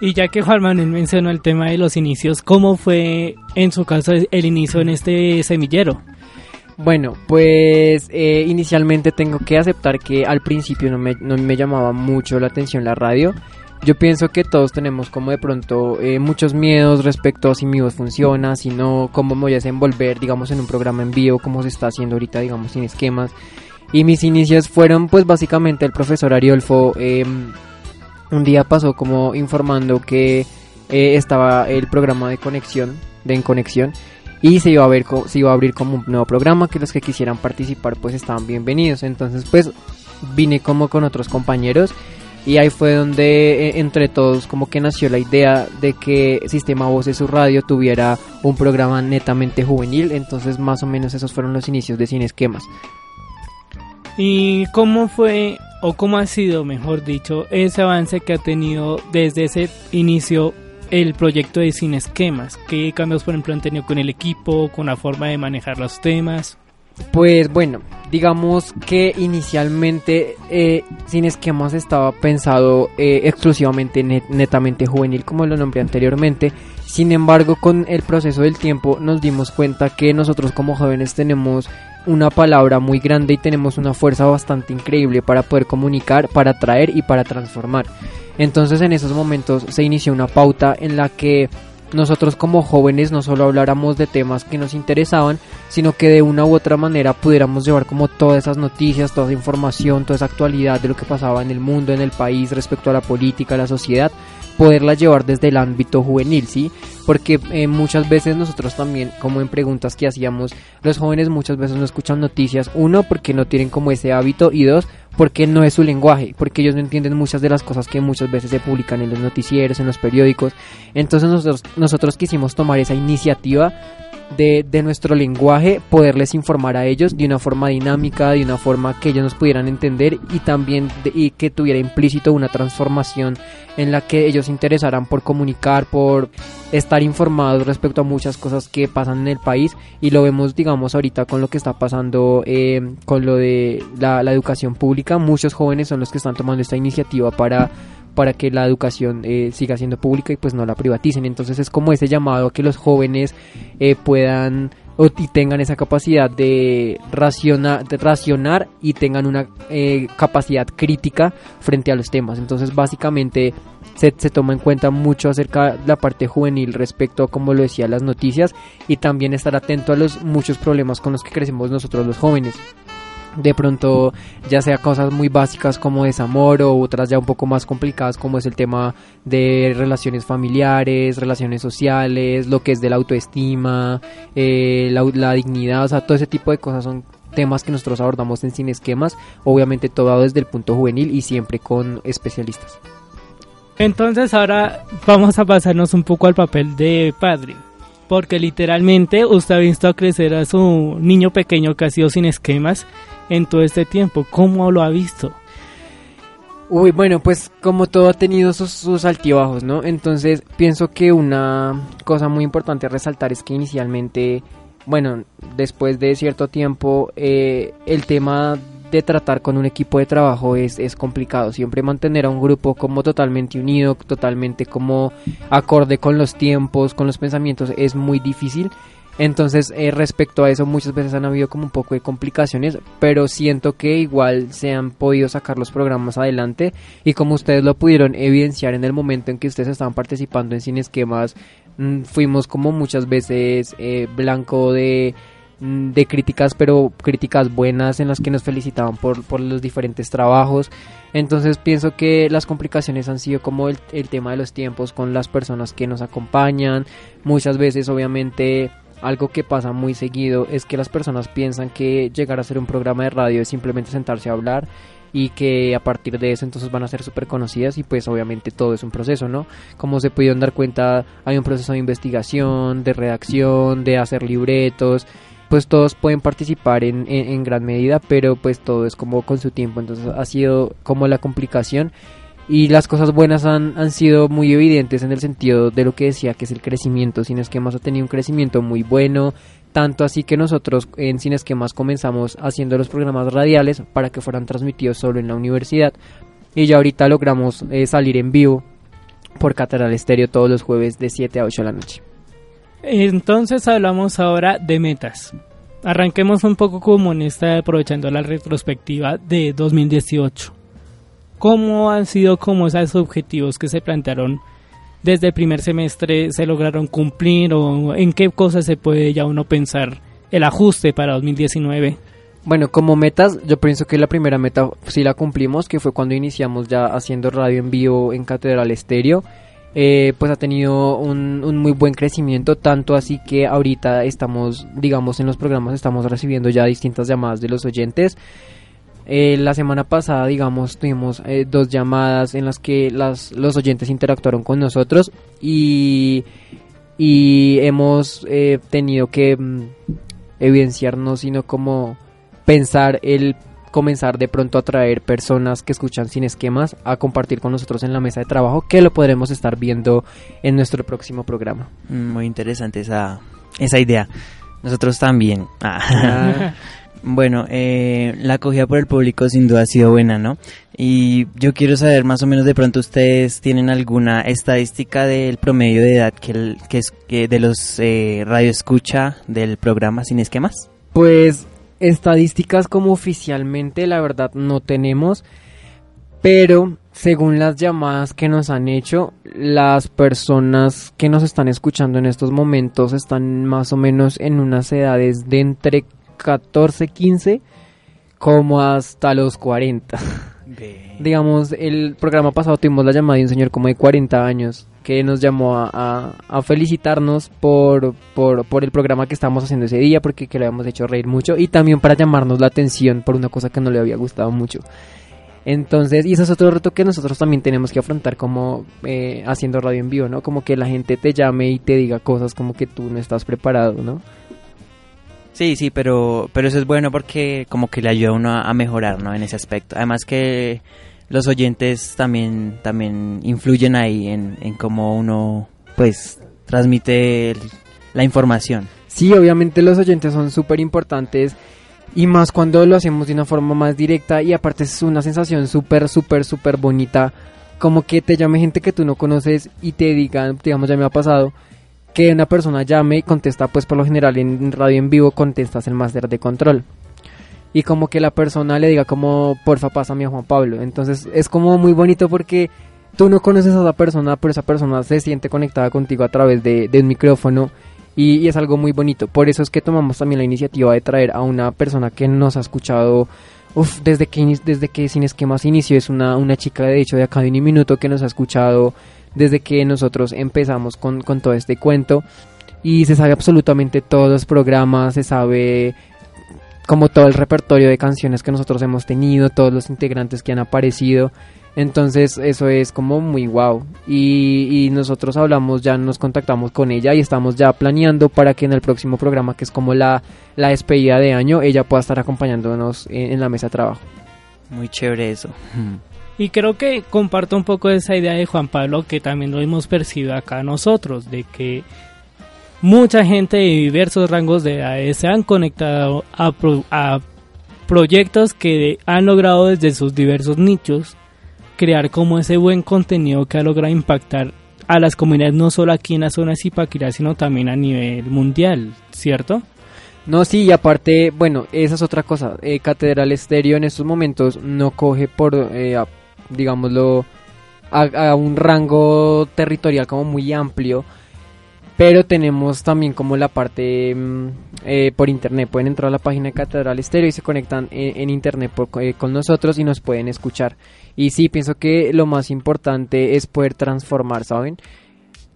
Y ya que Juan Manuel mencionó el tema de los inicios, ¿cómo fue en su caso el inicio en este semillero? Bueno, pues eh, inicialmente tengo que aceptar que al principio no me, no me llamaba mucho la atención la radio. Yo pienso que todos tenemos como de pronto eh, muchos miedos respecto a si mi voz funciona, si no, cómo me voy a desenvolver, digamos, en un programa en vivo, como se está haciendo ahorita, digamos, sin esquemas. Y mis inicios fueron pues básicamente el profesor Ariolfo eh, un día pasó como informando que eh, estaba el programa de conexión, de En Conexión, y se iba a ver se iba a abrir como un nuevo programa que los que quisieran participar pues estaban bienvenidos entonces pues vine como con otros compañeros y ahí fue donde eh, entre todos como que nació la idea de que Sistema Voces su radio tuviera un programa netamente juvenil entonces más o menos esos fueron los inicios de Sin Esquemas ¿Y cómo fue, o cómo ha sido, mejor dicho, ese avance que ha tenido desde ese inicio el proyecto de Sin Esquemas? ¿Qué cambios, por ejemplo, han tenido con el equipo, con la forma de manejar los temas? Pues bueno, digamos que inicialmente eh, Sin Esquemas estaba pensado eh, exclusivamente net- netamente juvenil, como lo nombré anteriormente. Sin embargo, con el proceso del tiempo nos dimos cuenta que nosotros como jóvenes tenemos una palabra muy grande y tenemos una fuerza bastante increíble para poder comunicar, para atraer y para transformar. Entonces en esos momentos se inició una pauta en la que nosotros como jóvenes no solo habláramos de temas que nos interesaban, sino que de una u otra manera pudiéramos llevar como todas esas noticias, toda esa información, toda esa actualidad de lo que pasaba en el mundo, en el país, respecto a la política, a la sociedad, poderla llevar desde el ámbito juvenil, ¿sí? Porque eh, muchas veces nosotros también, como en preguntas que hacíamos, los jóvenes muchas veces no escuchan noticias, uno, porque no tienen como ese hábito, y dos, porque no es su lenguaje, porque ellos no entienden muchas de las cosas que muchas veces se publican en los noticieros, en los periódicos. Entonces nosotros, nosotros quisimos tomar esa iniciativa de, de nuestro lenguaje, poderles informar a ellos de una forma dinámica, de una forma que ellos nos pudieran entender y también de- y que tuviera implícito una transformación en la que ellos se interesaran por comunicar, por estar informados respecto a muchas cosas que pasan en el país y lo vemos digamos ahorita con lo que está pasando eh, con lo de la, la educación pública muchos jóvenes son los que están tomando esta iniciativa para para que la educación eh, siga siendo pública y pues no la privaticen entonces es como ese llamado a que los jóvenes eh, puedan o- tengan esa capacidad de, raciona- de racionar y tengan una eh, capacidad crítica frente a los temas. Entonces básicamente se, se toma en cuenta mucho acerca de la parte juvenil respecto a como lo decía las noticias y también estar atento a los muchos problemas con los que crecemos nosotros los jóvenes de pronto ya sea cosas muy básicas como desamor o otras ya un poco más complicadas como es el tema de relaciones familiares, relaciones sociales, lo que es de la autoestima, eh, la, la dignidad, o sea, todo ese tipo de cosas son temas que nosotros abordamos en Sin Esquemas, obviamente todo desde el punto juvenil y siempre con especialistas. Entonces ahora vamos a pasarnos un poco al papel de padre. Porque literalmente usted ha visto crecer a su niño pequeño que ha sido sin esquemas en todo este tiempo. ¿Cómo lo ha visto? Uy, bueno, pues como todo ha tenido sus, sus altibajos, ¿no? Entonces pienso que una cosa muy importante a resaltar es que inicialmente, bueno, después de cierto tiempo, eh, el tema de tratar con un equipo de trabajo es, es complicado. Siempre mantener a un grupo como totalmente unido, totalmente como acorde con los tiempos, con los pensamientos, es muy difícil. Entonces, eh, respecto a eso, muchas veces han habido como un poco de complicaciones, pero siento que igual se han podido sacar los programas adelante y como ustedes lo pudieron evidenciar en el momento en que ustedes estaban participando en Sin Esquemas, mm, fuimos como muchas veces eh, blanco de mm, de críticas, pero críticas buenas en las que nos felicitaban por, por los diferentes trabajos. Entonces pienso que las complicaciones han sido como el, el tema de los tiempos con las personas que nos acompañan. Muchas veces obviamente algo que pasa muy seguido es que las personas piensan que llegar a ser un programa de radio es simplemente sentarse a hablar y que a partir de eso entonces van a ser súper conocidas y pues obviamente todo es un proceso, ¿no? Como se pudieron dar cuenta hay un proceso de investigación, de redacción, de hacer libretos, pues todos pueden participar en, en, en gran medida, pero pues todo es como con su tiempo, entonces ha sido como la complicación y las cosas buenas han, han sido muy evidentes en el sentido de lo que decía que es el crecimiento. Sin esquemas ha tenido un crecimiento muy bueno, tanto así que nosotros en Sin Esquemas comenzamos haciendo los programas radiales para que fueran transmitidos solo en la universidad y ya ahorita logramos eh, salir en vivo por Catedral Estéreo todos los jueves de 7 a 8 de la noche. Entonces hablamos ahora de metas. Arranquemos un poco como en esta aprovechando la retrospectiva de 2018. ¿Cómo han sido como esos objetivos que se plantearon desde el primer semestre se lograron cumplir o en qué cosas se puede ya uno pensar el ajuste para 2019? Bueno, como metas, yo pienso que la primera meta sí la cumplimos, que fue cuando iniciamos ya haciendo radio en vivo en Catedral Estéreo. Eh, pues ha tenido un, un, muy buen crecimiento, tanto así que ahorita estamos, digamos, en los programas estamos recibiendo ya distintas llamadas de los oyentes. Eh, la semana pasada, digamos, tuvimos eh, dos llamadas en las que las, los oyentes interactuaron con nosotros y, y hemos eh, tenido que mm, evidenciarnos, sino como pensar el comenzar de pronto a traer personas que escuchan sin esquemas a compartir con nosotros en la mesa de trabajo, que lo podremos estar viendo en nuestro próximo programa. Muy interesante esa, esa idea. Nosotros también. Ah. [laughs] Bueno, eh, la acogida por el público sin duda ha sido buena, ¿no? Y yo quiero saber más o menos de pronto ustedes tienen alguna estadística del promedio de edad que, que es que de los eh, radio escucha del programa Sin Esquemas. Pues estadísticas como oficialmente la verdad no tenemos, pero según las llamadas que nos han hecho, las personas que nos están escuchando en estos momentos están más o menos en unas edades de entre 14, 15 como hasta los 40. Digamos, el programa pasado tuvimos la llamada de un señor como de 40 años que nos llamó a, a, a felicitarnos por, por, por, el programa que estábamos haciendo ese día, porque que le habíamos hecho reír mucho y también para llamarnos la atención por una cosa que no le había gustado mucho. Entonces, y ese es otro reto que nosotros también tenemos que afrontar como eh, haciendo radio en vivo, ¿no? Como que la gente te llame y te diga cosas como que tú no estás preparado, ¿no? Sí, sí, pero, pero eso es bueno porque como que le ayuda a uno a, mejorar, ¿no? En ese aspecto. Además que los oyentes también, también influyen ahí en, en cómo uno, pues, transmite la información. Sí, obviamente los oyentes son súper importantes y más cuando lo hacemos de una forma más directa y aparte es una sensación súper, súper, súper bonita. Como que te llame gente que tú no conoces y te digan, digamos, ya me ha pasado, que una persona llame y contesta, pues por lo general en radio en vivo contestas el máster de control. Y como que la persona le diga como, porfa, pásame a Juan Pablo. Entonces es como muy bonito porque tú no conoces a esa persona, pero esa persona se siente conectada contigo a través de, de un micrófono. Y, y, es algo muy bonito. Por eso es que tomamos también la iniciativa de traer a una persona que nos ha escuchado uf, desde, que, desde que Sin Esquemas inició. Es una, una chica, de hecho, de acá de un minuto que nos ha escuchado desde que nosotros empezamos con, con todo este cuento. Y se sabe absolutamente todos los programas, se sabe como todo el repertorio de canciones que nosotros hemos tenido, todos los integrantes que han aparecido. Entonces eso es como muy wow. Y, y, nosotros hablamos, ya nos contactamos con ella y estamos ya planeando para que en el próximo programa, que es como la, la despedida de año, ella pueda estar acompañándonos en, en la mesa de trabajo. Muy chévere eso. [laughs] Y creo que comparto un poco esa idea de Juan Pablo que también lo hemos percibido acá nosotros, de que mucha gente de diversos rangos de edades se han conectado a, a proyectos que han logrado desde sus diversos nichos crear como ese buen contenido que ha logrado impactar a las comunidades no solo aquí en la zona de Zipaquirá, sino también a nivel mundial, ¿cierto? No, sí, y aparte, bueno, esa es otra cosa. Eh, Catedral Estéreo en estos momentos no coge por, eh, digámoslo, a, un rango territorial como muy amplio. Pero tenemos también como la parte mm, eh, por internet. Pueden entrar a la página de Catedral Estéreo y se conectan en, internet con nosotros y nos pueden escuchar. Y sí, pienso que lo más importante es poder transformar, ¿saben?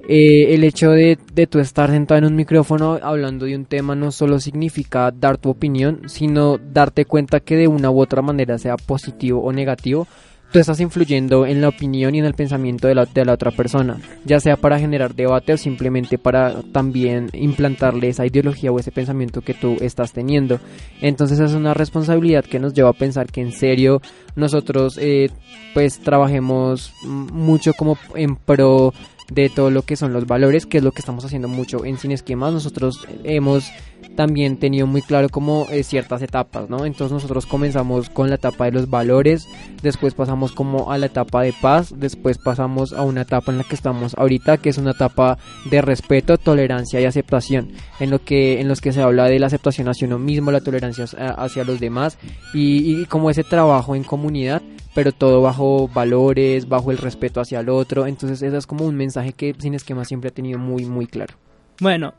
Eh, el hecho de, de tú estar sentado en un micrófono hablando de un tema no solo significa dar tu opinión, sino darte cuenta que de una u otra manera, sea positivo o negativo, tú estás influyendo en la opinión y en el pensamiento de la, de la otra persona, ya sea para generar debate o simplemente para también implantarle esa ideología o ese pensamiento que tú estás teniendo. Entonces es una responsabilidad que nos lleva a pensar que en serio nosotros eh, pues trabajemos mucho como en pro de todo lo que son los valores, que es lo que estamos haciendo mucho en Sin Esquemas. Nosotros hemos también tenido muy claro como eh, ciertas etapas, ¿no? Entonces nosotros comenzamos con la etapa de los valores, después pasamos como a la etapa de paz, después pasamos a una etapa en la que estamos ahorita, que es una etapa de respeto, tolerancia y aceptación, en lo que en los que se habla de la aceptación hacia uno mismo, la tolerancia hacia los demás y, y como ese trabajo en comunidad pero todo bajo valores, bajo el respeto hacia el otro. Entonces, ese es como un mensaje que Sin Esquema siempre ha tenido muy, muy claro. Bueno,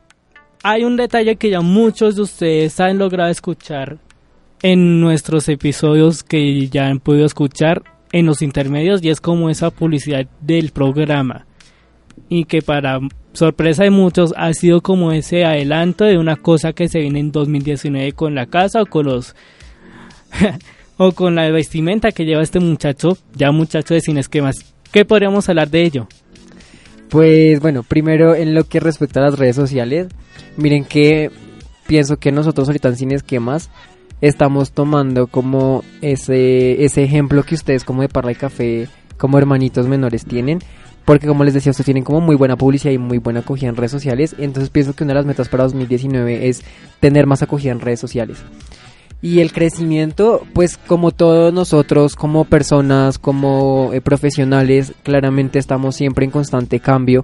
hay un detalle que ya muchos de ustedes han logrado escuchar en nuestros episodios que ya han podido escuchar en los intermedios y es como esa publicidad del programa y que para sorpresa de muchos ha sido como ese adelanto de una cosa que se viene en 2019 con la casa o con los [laughs] o con la vestimenta que lleva este muchacho, ya muchacho de sin esquemas. ¿Qué podríamos hablar de ello? Pues bueno, primero en lo que respecta a las redes sociales, miren que pienso que nosotros ahorita en Sin Esquemas estamos tomando como ese, ese ejemplo que ustedes como de Parla y Café, como hermanitos menores tienen, porque como les decía, ustedes tienen como muy buena publicidad y muy buena acogida en redes sociales, entonces pienso que una de las metas para 2019 es tener más acogida en redes sociales. Y el crecimiento, pues como todos nosotros, como personas, como eh, profesionales, claramente estamos siempre en constante cambio.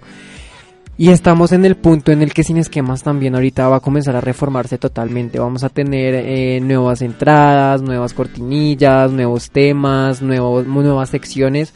Y estamos en el punto en el que Sin Esquemas también ahorita va a comenzar a reformarse totalmente. Vamos a tener eh, nuevas entradas, nuevas cortinillas, nuevos temas, nuevos, nuevas secciones.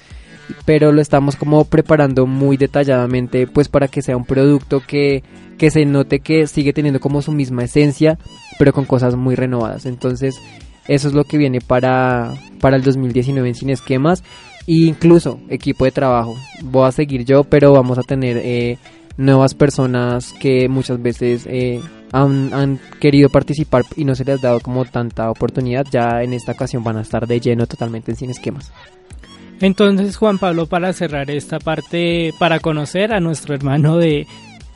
Pero lo estamos como preparando muy detalladamente pues para que sea un producto que que se note que sigue teniendo como su misma esencia, pero con cosas muy renovadas. Entonces, eso es lo que viene para, para el 2019 en Sin Esquemas. E incluso equipo de trabajo. Voy a seguir yo, pero vamos a tener eh, nuevas personas que muchas veces eh, han, han, querido participar y no se les ha dado como tanta oportunidad. Ya en esta ocasión van a estar de lleno totalmente en Sin Esquemas. Entonces, Juan Pablo, para cerrar esta parte, para conocer a nuestro hermano de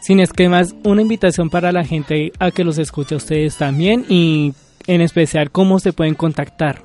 sin esquemas, una invitación para la gente a que los escuche a ustedes también y en especial cómo se pueden contactar.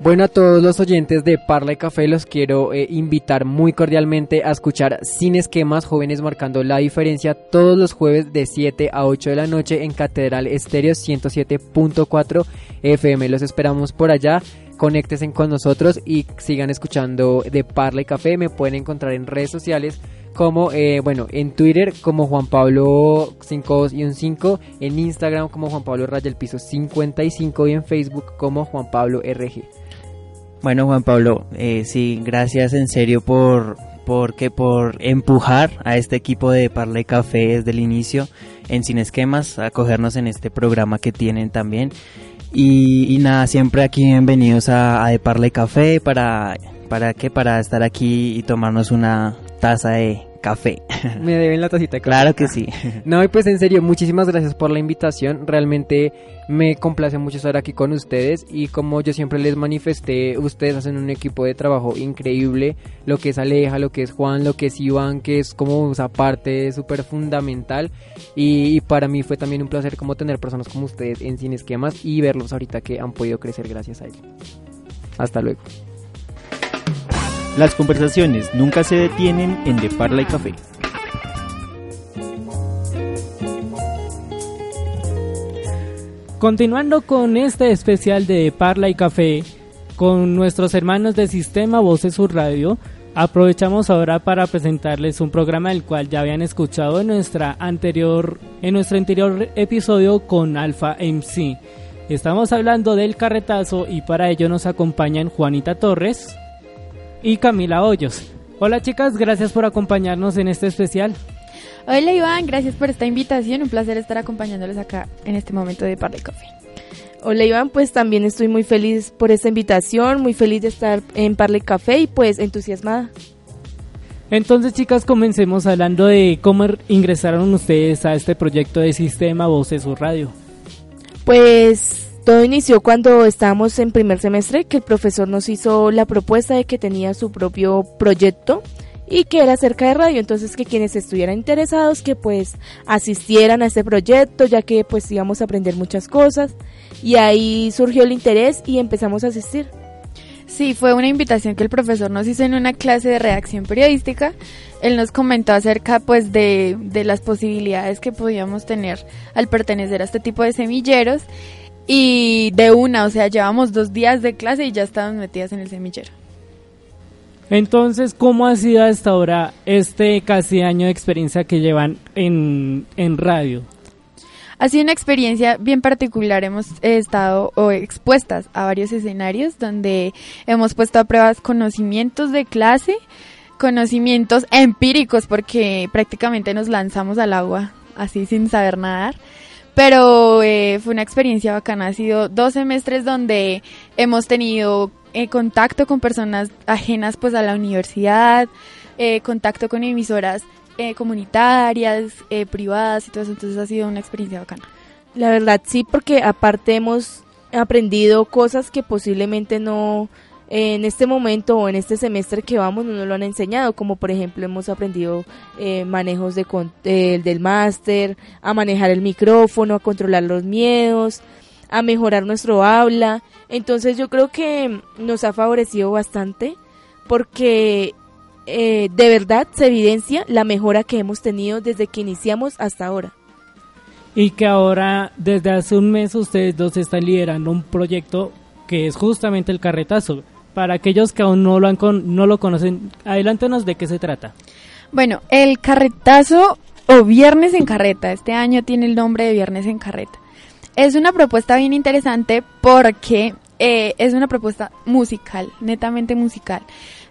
Bueno, a todos los oyentes de Parla y Café los quiero eh, invitar muy cordialmente a escuchar Sin Esquemas Jóvenes Marcando la Diferencia todos los jueves de 7 a 8 de la noche en Catedral Estéreo 107.4 FM. Los esperamos por allá. Conéctense con nosotros y sigan escuchando de Parla y Café. Me pueden encontrar en redes sociales como, eh, bueno, en Twitter como Juan Pablo 52 y un 5, en Instagram como Juan Pablo Raya el Piso 55 y en Facebook como Juan Pablo RG. Bueno, Juan Pablo, eh, sí, gracias en serio por, por empujar a este equipo de Parle Café desde el inicio en Sin Esquemas, a cogernos en este programa que tienen también. Y, nada, siempre aquí bienvenidos a, a de Parle Café para, para que para estar aquí y tomarnos una taza de café. [laughs] Me deben la tacita de café. Claro que sí. [laughs] No, y pues en serio, muchísimas gracias por la invitación. Realmente me complace mucho estar aquí con ustedes y como yo siempre les manifesté, ustedes hacen un equipo de trabajo increíble. Lo que es Aleja, lo que es Juan, lo que es Iván, que es como esa parte súper fundamental. Y, para mí fue también un placer como tener personas como ustedes en Sin Esquemas y verlos ahorita que han podido crecer gracias a ello. Hasta luego. Las conversaciones nunca se detienen en De Parla y Café. Continuando con este especial de Parla y Café con nuestros hermanos de Sistema Voces Sur Radio, aprovechamos ahora para presentarles un programa del cual ya habían escuchado en nuestra anterior en nuestro anterior episodio con Alfa MC. Estamos hablando del carretazo y para ello nos acompañan Juanita Torres y Camila Hoyos. Hola chicas, gracias por acompañarnos en este especial. Hola Iván, gracias por esta invitación. Un placer estar acompañándoles acá en este momento de Par de Café. Hola Iván, pues también estoy muy feliz por esta invitación, muy feliz de estar en Parle Café y pues entusiasmada. Entonces chicas, comencemos hablando de cómo ingresaron ustedes a este proyecto de Sistema Voces o Radio. Pues todo inició cuando estábamos en primer semestre, que el profesor nos hizo la propuesta de que tenía su propio proyecto y que era acerca de radio, entonces que quienes estuvieran interesados que pues asistieran a este proyecto, ya que pues íbamos a aprender muchas cosas y ahí surgió el interés y empezamos a asistir. Sí, fue una invitación que el profesor nos hizo en una clase de redacción periodística. Él nos comentó acerca pues de, de las posibilidades que podíamos tener al pertenecer a este tipo de semilleros y de una, o sea, llevamos dos días de clase y ya estábamos metidas en el semillero. Entonces, ¿cómo ha sido hasta ahora este casi año de experiencia que llevan en, en radio? Ha sido una experiencia bien particular. Hemos estado o expuestas a varios escenarios donde hemos puesto a prueba conocimientos de clase, conocimientos empíricos, porque prácticamente nos lanzamos al agua así sin saber nadar. Pero eh, fue una experiencia bacana. Ha sido dos semestres donde hemos tenido eh, contacto con personas ajenas pues a la universidad, eh, contacto con emisoras eh, comunitarias, privadas y todo eso, entonces ha sido una experiencia bacana. La verdad sí, porque aparte hemos aprendido cosas que posiblemente no en este momento o en este semestre que vamos no nos lo han enseñado, como por ejemplo hemos aprendido manejos de, del máster, a manejar el micrófono, a controlar los miedos, a mejorar nuestro habla. Entonces yo creo que nos ha favorecido bastante porque eh, de verdad se evidencia la mejora que hemos tenido desde que iniciamos hasta ahora. Y que ahora, desde hace un mes, ustedes dos están liderando un proyecto que es justamente el carretazo. Para aquellos que aún no lo, han con, no lo conocen, adelántenos de qué se trata. Bueno, el carretazo o Viernes en Carreta, este año tiene el nombre de Viernes en Carreta es una propuesta bien interesante porque eh, es una propuesta musical, netamente musical,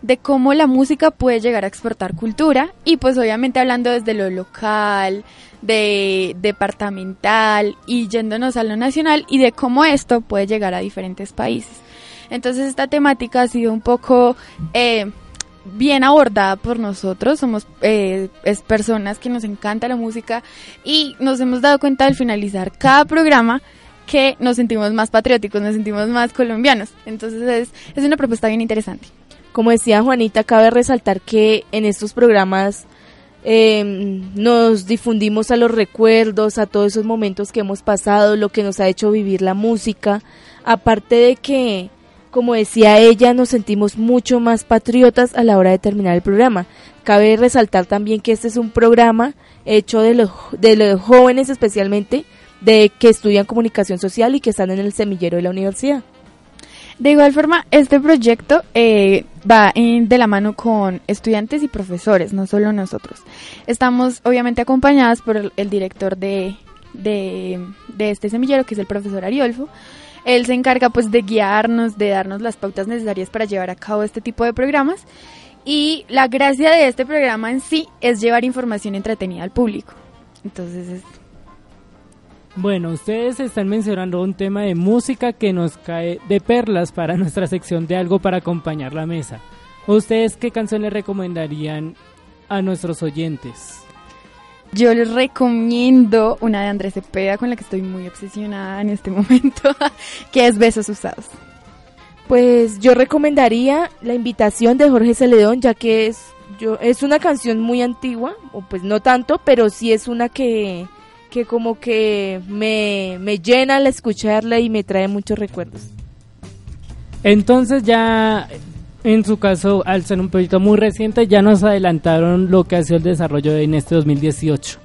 de cómo la música puede llegar a exportar cultura y pues obviamente hablando desde lo local, de departamental y yéndonos a lo nacional y de cómo esto puede llegar a diferentes países. Entonces esta temática ha sido un poco... Eh, bien abordada por nosotros, somos eh, es personas que nos encanta la música y nos hemos dado cuenta al finalizar cada programa que nos sentimos más patrióticos, nos sentimos más colombianos. Entonces es, es una propuesta bien interesante. Como decía Juanita, cabe resaltar que en estos programas eh, nos difundimos a los recuerdos, a todos esos momentos que hemos pasado, lo que nos ha hecho vivir la música, aparte de que como decía ella, nos sentimos mucho más patriotas a la hora de terminar el programa. Cabe resaltar también que este es un programa hecho de los, de los jóvenes especialmente, de que estudian comunicación social y que están en el semillero de la universidad. De igual forma, este proyecto eh, va de la mano con estudiantes y profesores, no solo nosotros. Estamos obviamente acompañadas por el, director de, de, este semillero, que es el profesor Ariolfo, él se encarga pues de guiarnos, de darnos las pautas necesarias para llevar a cabo este tipo de programas. Y la gracia de este programa en sí es llevar información entretenida al público. Entonces es... Bueno, ustedes están mencionando un tema de música que nos cae de perlas para [laughs] nuestra sección de algo para acompañar la mesa. ¿Ustedes qué canción le recomendarían a nuestros oyentes? Yo les recomiendo una de Andrés Cepeda con la que estoy muy obsesionada en este [laughs] momento, que es Besos Usados. Pues yo recomendaría la invitación de Jorge Celedón, ya que es yo es una canción muy antigua, o pues no tanto, pero sí es una que, que como que me, me llena al escucharla y me trae muchos recuerdos. Entonces ya en su caso, al ser un proyecto muy reciente, ya nos adelantaron lo que ha sido el desarrollo en este 2018.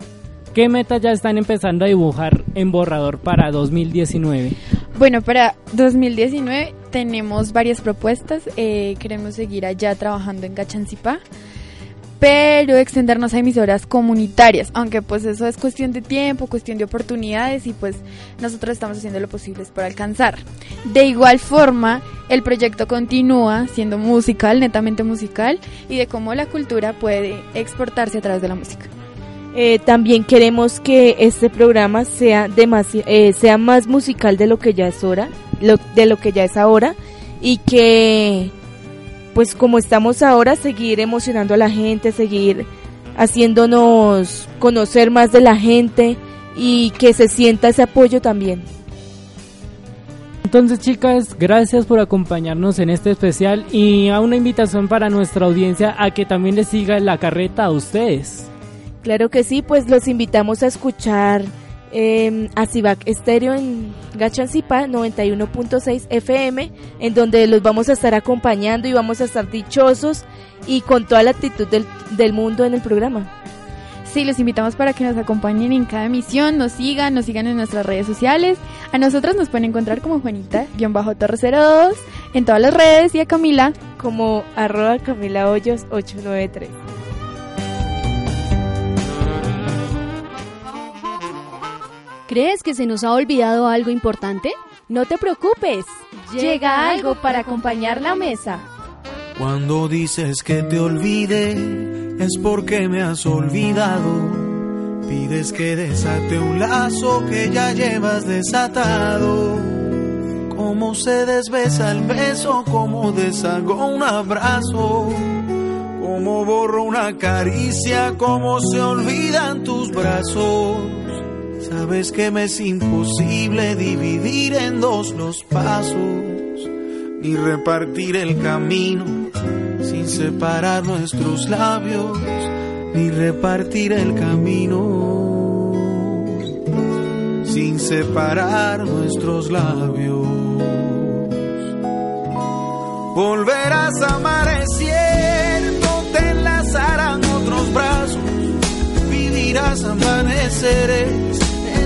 ¿Qué metas ya están empezando a dibujar en borrador para 2019? Bueno, para 2019 tenemos varias propuestas. Eh, queremos seguir allá trabajando en Gachancipá pero extendernos a emisoras comunitarias, aunque pues eso es cuestión de tiempo, cuestión de oportunidades y pues nosotros estamos haciendo lo posible para alcanzar. De igual forma, el proyecto continúa siendo musical, netamente musical, y de cómo la cultura puede exportarse a través de la música. Eh, también queremos que este programa sea, eh, sea más musical de lo que ya es hora, de lo que ya es ahora, y que pues como estamos ahora, seguir emocionando a la gente, seguir haciéndonos conocer más de la gente y que se sienta ese apoyo también. Entonces chicas, gracias por acompañarnos en este especial y a una invitación para nuestra audiencia a que también les siga la carreta a ustedes. Claro que sí, pues los invitamos a escuchar eh, a Cibac Estéreo en Gachancipa 91.6 FM, en donde los vamos a estar acompañando y vamos a estar dichosos y con toda la actitud del, del mundo en el programa. Sí, los invitamos para que nos acompañen en cada emisión, nos sigan, nos sigan en nuestras redes sociales. A nosotros nos pueden encontrar como Juanita-Torre02 en todas las redes y a Camila como arroba Camila Hoyos 893. ¿Crees que se nos ha olvidado algo importante? No te preocupes, llega algo para acompañar la mesa. Cuando dices que te olvide, es porque me has olvidado. Pides que desate un lazo que ya llevas desatado. Cómo se desbesa el beso, cómo deshago un abrazo. Cómo borro una caricia, cómo se olvidan tus brazos. Sabes que me es imposible dividir en dos los pasos, ni repartir el camino sin separar nuestros labios, ni repartir el camino sin separar nuestros labios. Volverás amaneciendo, te enlazarán otros brazos, vivirás amaneceres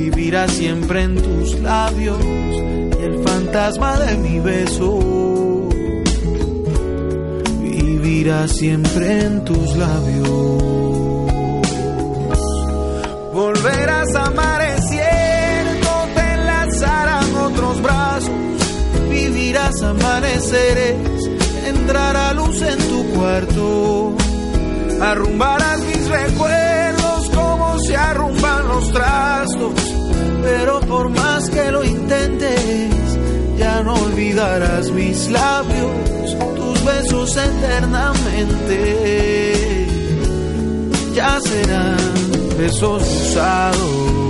vivirá siempre en tus labios el fantasma de mi beso. Vivirá siempre en tus labios. Volverás amaneciendo, te enlazarán otros brazos, vivirás amaneceres, entrará luz en tu cuarto, arrumbarás mis recuerdos como se arrumban los trastos pero por más que lo intentes, ya no olvidarás mis labios, tus besos eternamente. Ya serán besos usados.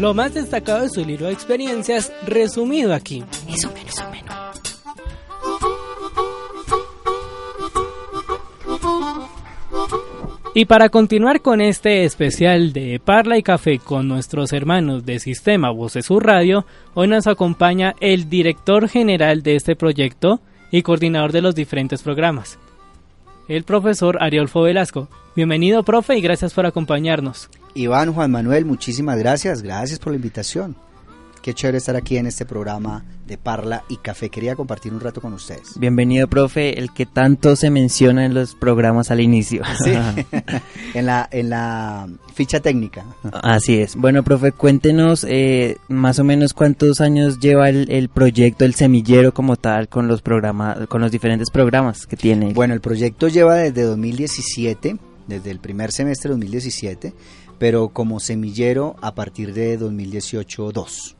Lo más destacado de su libro de experiencias resumido aquí. Y para continuar con este especial de Parla y Café con nuestros hermanos de Sistema Voces Sur Radio, hoy nos acompaña el director general de este proyecto y coordinador de los diferentes programas, el profesor Ariolfo Velasco. Bienvenido, profe, y gracias por acompañarnos. Iván Juan Manuel, muchísimas gracias, gracias por la invitación. Qué chévere estar aquí en este programa de Parla y Café. Quería compartir un rato con ustedes. Bienvenido, profe, el que tanto se menciona en los programas al inicio. Sí, [laughs] [laughs] en la, en la ficha técnica. Así es. Bueno, profe, cuéntenos eh, más o menos cuántos años lleva el, el, proyecto, el semillero como tal, con los programas, con los diferentes programas que tiene. Bueno, el proyecto lleva desde 2017, desde el primer semestre de 2017, pero como semillero a partir de 2018-2.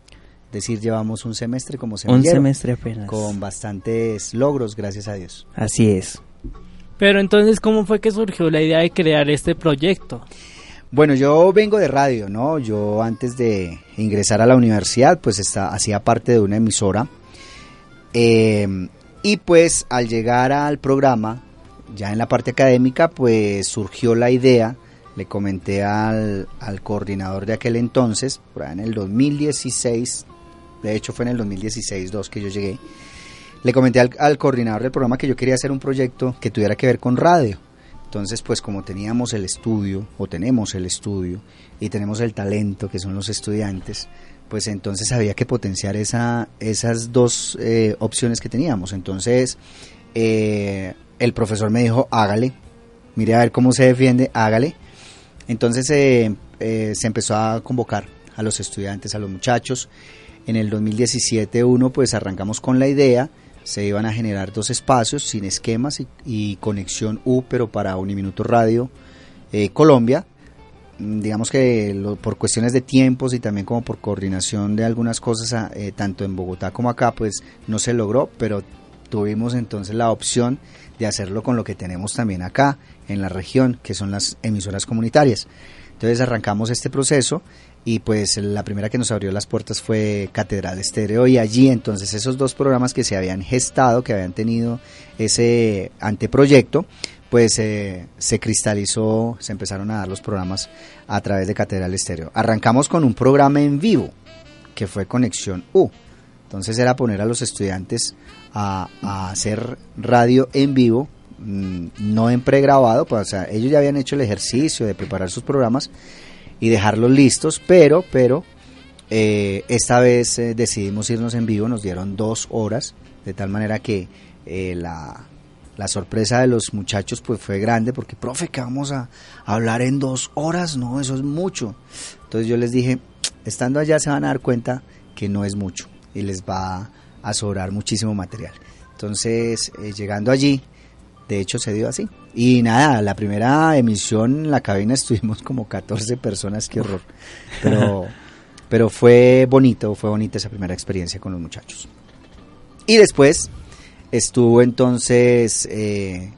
Es decir, llevamos un semestre como semillero. Un semestre apenas. Con bastantes logros, gracias a Dios. Así es. Pero entonces, ¿cómo fue que surgió la idea de crear este proyecto? Bueno, yo vengo de radio, ¿no? Yo antes de ingresar a la universidad, pues está, hacía parte de una emisora. Eh, y pues al llegar al programa, ya en la parte académica, pues surgió la idea, le comenté al, al coordinador de aquel entonces, por ahí en el 2016, de hecho fue en el 2016-2 que yo llegué, le comenté al, al, coordinador del programa que yo quería hacer un proyecto que tuviera que ver con radio. Entonces, pues como teníamos el estudio, o tenemos el estudio, y tenemos el talento, que son los estudiantes, pues entonces había que potenciar esa, esas dos eh, opciones que teníamos. Entonces, eh, el profesor me dijo, hágale, mire a ver cómo se defiende, hágale. Entonces eh, se empezó a convocar a los estudiantes, a los muchachos. En el 2017 uno pues arrancamos con la idea, se iban a generar dos espacios sin esquemas y, conexión U, pero para Uniminuto Radio eh, Colombia. Digamos que por cuestiones de tiempos y también como por coordinación de algunas cosas, eh, tanto en Bogotá como acá, pues no se logró, pero tuvimos entonces la opción de hacerlo con lo que tenemos también acá en la región, que son las emisoras comunitarias. Entonces arrancamos este proceso y pues la primera que nos abrió las puertas fue Catedral Estéreo y allí entonces esos dos programas que se habían gestado, que habían tenido ese anteproyecto, pues eh, se cristalizó, se empezaron a dar los programas a través de Catedral Estéreo. Arrancamos con un programa en vivo, que fue Conexión U. Entonces era poner a los estudiantes a, a hacer radio en vivo, mmm, no en pregrabado, pues, o sea, ellos ya habían hecho el ejercicio de preparar sus programas y dejarlos listos, pero, pero eh, esta vez eh, decidimos irnos en vivo, nos dieron dos horas, de tal manera que eh, la, la, sorpresa de los muchachos pues fue grande, porque, profe, que vamos a, hablar en dos horas, no, eso es mucho. Entonces yo les dije, estando allá se van a dar cuenta que no es mucho y les va a sobrar muchísimo material. Entonces, eh, llegando allí, de hecho se dio así. Y nada, la primera emisión en la cabina estuvimos [laughs] como 14 personas, qué horror. Pero, [laughs] pero fue bonito, fue bonita esa primera experiencia con los muchachos. Y después estuvo entonces, eh,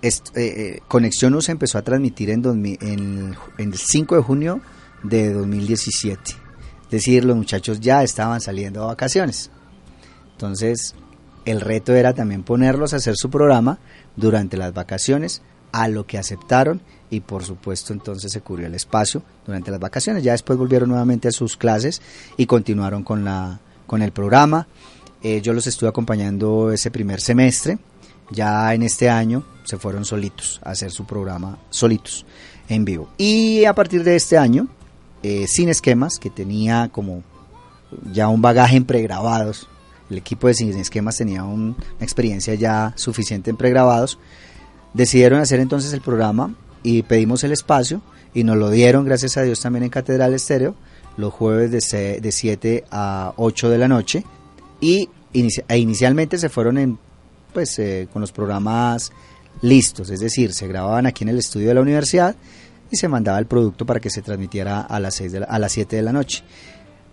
est eh, Conexión U se empezó a transmitir en, 2000, en, en el 5 de junio de 2017. Es decir, los muchachos ya estaban saliendo a vacaciones. Entonces, el reto era también ponerlos a hacer su programa durante las vacaciones, a lo que aceptaron y por supuesto entonces se cubrió el espacio durante las vacaciones. Ya después volvieron nuevamente a sus clases y continuaron con, la, con el programa. Eh, yo los estuve acompañando ese primer semestre. Ya en este año se fueron solitos a hacer su programa solitos en vivo. Y a partir de este año, eh, sin esquemas, que tenía como ya un bagaje en pregrabados, el equipo de Sin Esquemas tenía un, una experiencia ya suficiente en pregrabados, decidieron hacer entonces el programa y pedimos el espacio y nos lo dieron, gracias a Dios, también en Catedral Estéreo, los jueves de, se- de 7 a 8 de la noche. Y e inicialmente se fueron pues, eh, con los programas listos, es decir, se grababan aquí en el estudio de la universidad y se mandaba el producto para que se transmitiera a las, 6 de la- a las 7 de la noche.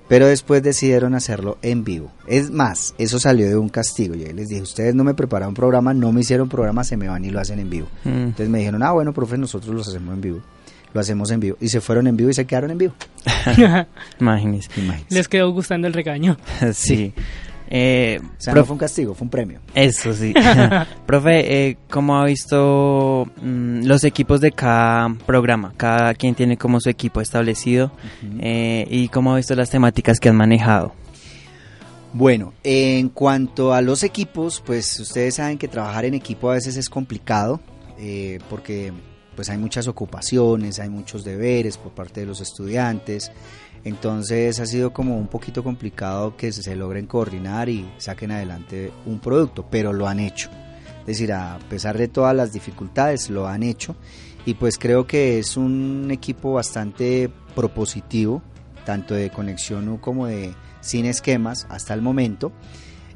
Pero después decidieron hacerlo en vivo. Es más, eso salió de un castigo. Yo les dije, ustedes no me prepararon un programa, no me hicieron programa, se me van y lo hacen en vivo. Mm. Entonces me dijeron, ah, bueno, profe, nosotros los hacemos en vivo. Lo hacemos en vivo. Y se fueron en vivo y se quedaron en vivo. [laughs] Imagínese. Les quedó gustando el regaño. [laughs] sí. [laughs] Eh, O sea, prof- no fue un castigo, fue un premio. Eso sí. [laughs] [laughs] Profe, eh, ¿cómo ha visto mm, los equipos de cada programa? Cada quien tiene como su equipo establecido. eh, ¿Y cómo ha visto las temáticas que han manejado? Bueno, en cuanto a los equipos, pues ustedes saben que trabajar en equipo a veces es complicado eh, porque pues hay muchas ocupaciones, hay muchos deberes por parte de los estudiantes, entonces ha sido como un poquito complicado que se logren coordinar y saquen adelante un producto, pero lo han hecho. Es decir, a pesar de todas las dificultades, lo han hecho y pues creo que es un equipo bastante propositivo, tanto de Conexión como de Sin Esquemas hasta el momento.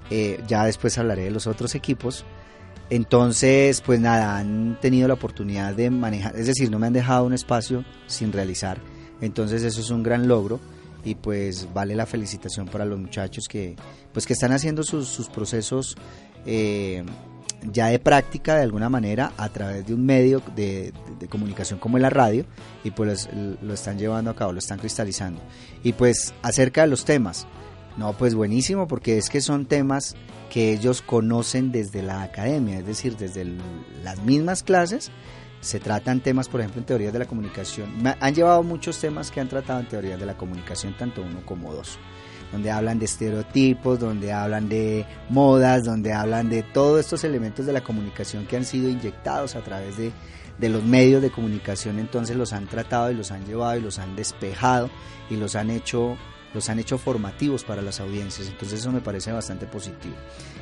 Eh, ya después hablaré de los otros equipos. Entonces, pues nada, han tenido la oportunidad de manejar, es decir, no me han dejado un espacio sin realizar. Entonces eso es un gran logro y pues vale la felicitación para los muchachos que pues que están haciendo sus, procesos eh, ya de práctica de alguna manera a través de un medio de, comunicación como la radio y pues lo están llevando a cabo, lo están cristalizando. Y pues acerca de los temas, no, pues buenísimo porque es que son temas que ellos conocen desde la academia, es decir, desde las mismas clases se tratan temas, por ejemplo, en teorías de la comunicación. Han llevado muchos temas que han tratado en teorías de la comunicación, tanto uno como dos, donde hablan de estereotipos, donde hablan de modas, donde hablan de todos estos elementos de la comunicación que han sido inyectados a través de, de los medios de comunicación, entonces los han tratado y los han llevado y los han despejado y los han hecho los han hecho formativos para las audiencias, entonces eso me parece bastante positivo.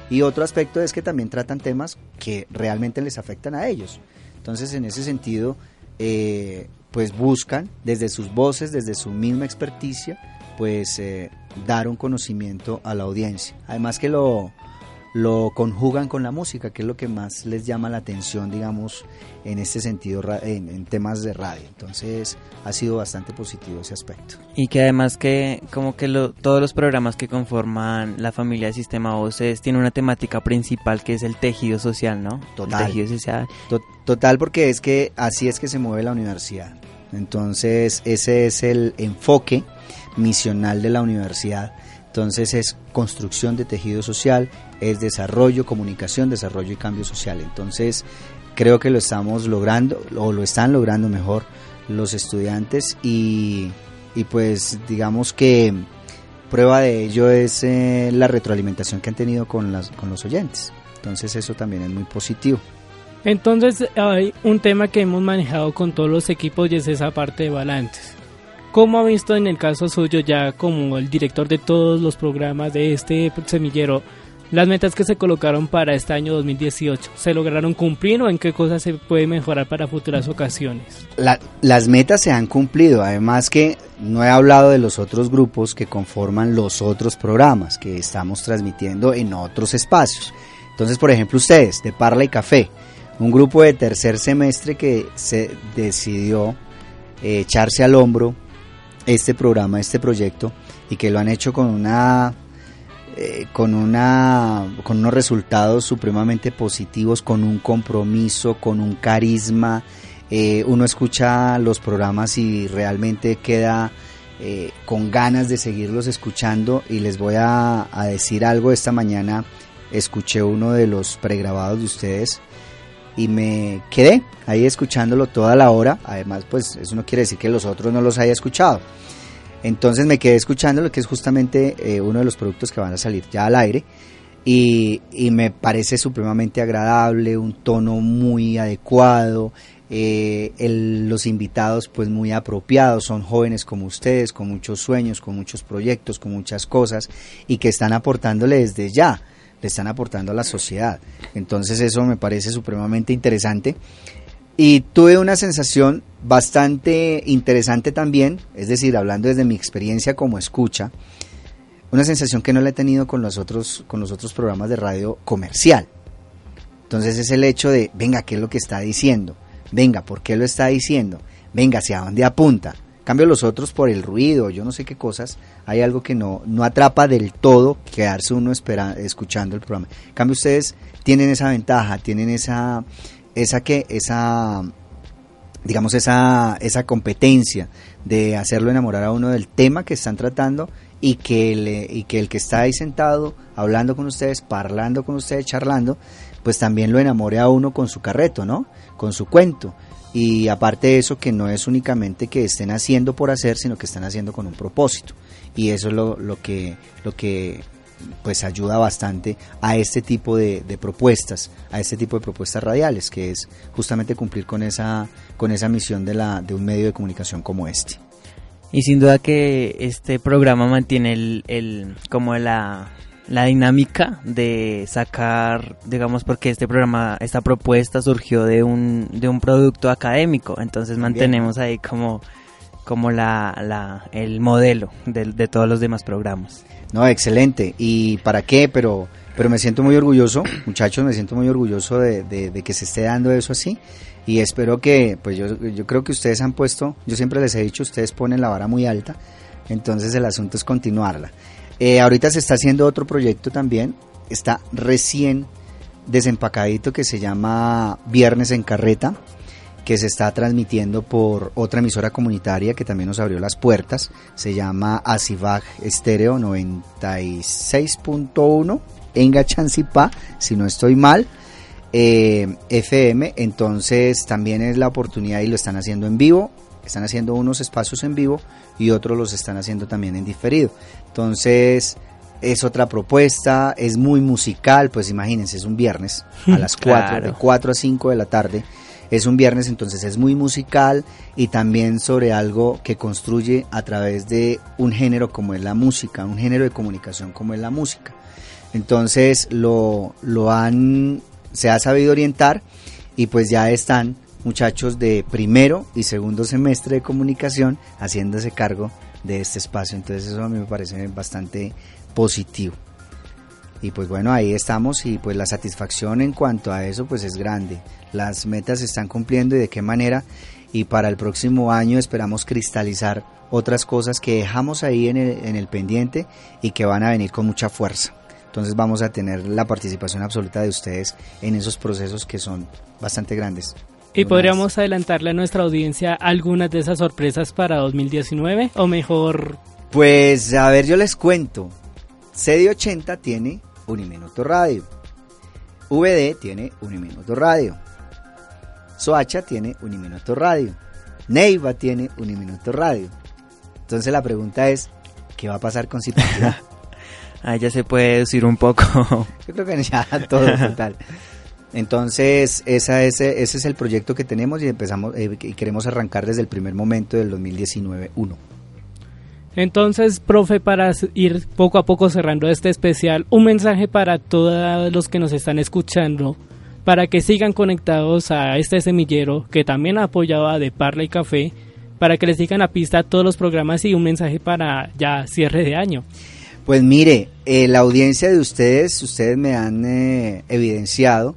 Y otro aspecto es que también tratan temas que realmente les afectan a ellos. Entonces, en ese sentido, eh, pues buscan desde sus voces, desde su misma experticia, pues eh, dar un conocimiento a la audiencia. Además que lo, lo conjugan con la música, que es lo que más les llama la atención, digamos, en este sentido, en, en temas de radio. Entonces, ha sido bastante positivo ese aspecto. Y que además que como que lo- todos los programas que conforman la familia de Sistema Voces tienen una temática principal que es el tejido social, ¿no? Total. El tejido social. To- Total, porque es que así es que se mueve la universidad. Entonces, ese es el enfoque misional de la universidad. Entonces, es construcción de tejido social, es desarrollo, comunicación, desarrollo y cambio social. Entonces, creo que lo estamos logrando, o lo están logrando mejor los estudiantes y, pues digamos que prueba de ello es eh, la retroalimentación que han tenido con, las, con los oyentes. Entonces, eso también es muy positivo. Entonces hay un tema que hemos manejado con todos los equipos y es esa parte de balances. ¿Cómo ha visto en el caso suyo ya como el director de todos los programas de este semillero las metas que se colocaron para este año 2018? ¿Se lograron cumplir o en qué cosas se puede mejorar para futuras ocasiones? La- las metas se han cumplido, además que no he hablado de los otros grupos que conforman los otros programas que estamos transmitiendo en otros espacios. Entonces, por ejemplo, ustedes, de Parla y Café, un grupo de tercer semestre que se decidió eh, echarse al hombro este programa, este proyecto, y que lo han hecho con una eh, con una con unos resultados supremamente positivos, con un compromiso, con un carisma. Eh, uno escucha los programas y realmente queda eh, con ganas de seguirlos escuchando. Y les voy a, a decir algo. Esta mañana escuché uno de los pregrabados de ustedes y me quedé ahí escuchándolo toda la hora. Además, pues eso no quiere decir que los otros no los haya escuchado. Entonces me quedé escuchándolo, que es justamente eh, uno de los productos que van a salir ya al aire. Y, me parece supremamente agradable, un tono muy adecuado, eh, los invitados pues muy apropiados, son jóvenes como ustedes, con muchos sueños, con muchos proyectos, con muchas cosas y que están aportándole desde ya, están aportando a la sociedad. Entonces eso me parece supremamente interesante. Y tuve una sensación bastante interesante también, es decir, hablando desde mi experiencia como escucha, una sensación que no la he tenido con los otros, con los otros programas de radio comercial. Entonces es el hecho de, venga, ¿qué es lo que está diciendo? Venga, ¿por qué lo está diciendo? Venga, ¿hacia dónde apunta? Cambio los otros por el ruido, yo no sé qué cosas, hay algo que no, no atrapa del todo quedarse uno espera, escuchando el programa. Cambio ustedes tienen esa ventaja, tienen esa, esa que, esa, digamos, esa, esa competencia de hacerlo enamorar a uno del tema que están tratando y que, le, y que el que está ahí sentado hablando con ustedes, parlando con ustedes, charlando, pues también lo enamore a uno con su carreto, ¿no? Con su cuento. Y aparte de eso, que no es únicamente que estén haciendo por hacer, sino que están haciendo con un propósito. Y eso es lo, lo que, lo que pues ayuda bastante a este tipo de, de, propuestas, a este tipo de propuestas radiales, que es justamente cumplir con esa, con esa misión de, la, de un medio de comunicación como este. Y sin duda que este programa mantiene el, el como la, la dinámica de sacar, digamos, porque este programa, esta propuesta surgió de un, de un producto académico, entonces mantenemos ahí como, como la, el modelo de, todos los demás programas. No, excelente. ¿Y para qué? Pero, pero me siento muy orgulloso, muchachos, me siento muy orgulloso de, que se esté dando eso así. Y espero que, pues yo, yo creo que ustedes han puesto, yo siempre les he dicho, ustedes ponen la vara muy alta, entonces el asunto es continuarla. Eh, ahorita se está haciendo otro proyecto también, está recién desempacadito que se llama Viernes en Carreta, que se está transmitiendo por otra emisora comunitaria que también nos abrió las puertas. Se llama Asivag Estéreo 96.1 en Gachancipá, si no estoy mal. Eh, FM, entonces también es la oportunidad y lo están haciendo en vivo. Están haciendo unos espacios en vivo y otros los están haciendo también en diferido. Entonces, es otra propuesta, es muy musical, pues imagínense, es un viernes a las 4, claro. de 4 a 5 de la tarde. Es un viernes, entonces es muy musical y también sobre algo que construye a través de un género como es la música, un género de comunicación como es la música. Entonces lo, lo han, se ha sabido orientar y pues ya están muchachos de primero y segundo semestre de comunicación haciéndose cargo de este espacio. Entonces eso a mí me parece bastante positivo. Y pues bueno, ahí estamos y pues la satisfacción en cuanto a eso pues es grande. Las metas se están cumpliendo y de qué manera. Y para el próximo año esperamos cristalizar otras cosas que dejamos ahí en el, en el pendiente y que van a venir con mucha fuerza. Entonces vamos a tener la participación absoluta de ustedes en esos procesos que son bastante grandes. ¿Y podríamos adelantarle a nuestra audiencia algunas de esas sorpresas para 2019? O mejor... Pues a ver, yo les cuento. CD80 tiene Uniminuto Radio. VD tiene Uniminuto Radio. Soacha tiene Uniminuto Radio. Neiva tiene Uniminuto Radio. Entonces la pregunta es, ¿qué va a pasar con Zipaquirá? [laughs] Ahí ya se puede decir un poco. [laughs] Yo creo que ya todo total. Entonces, esa es, ese es el proyecto que tenemos y empezamos eh, y queremos arrancar desde el primer momento del 2019-1. Entonces, profe, para ir poco a poco cerrando este especial, un mensaje para todos los que nos están escuchando, para que sigan conectados a este semillero que también ha apoyado a De Parla y Café, para que les sigan a pista a todos los programas y un mensaje para ya cierre de año. Pues mire, eh, la audiencia de ustedes, ustedes me han eh, evidenciado,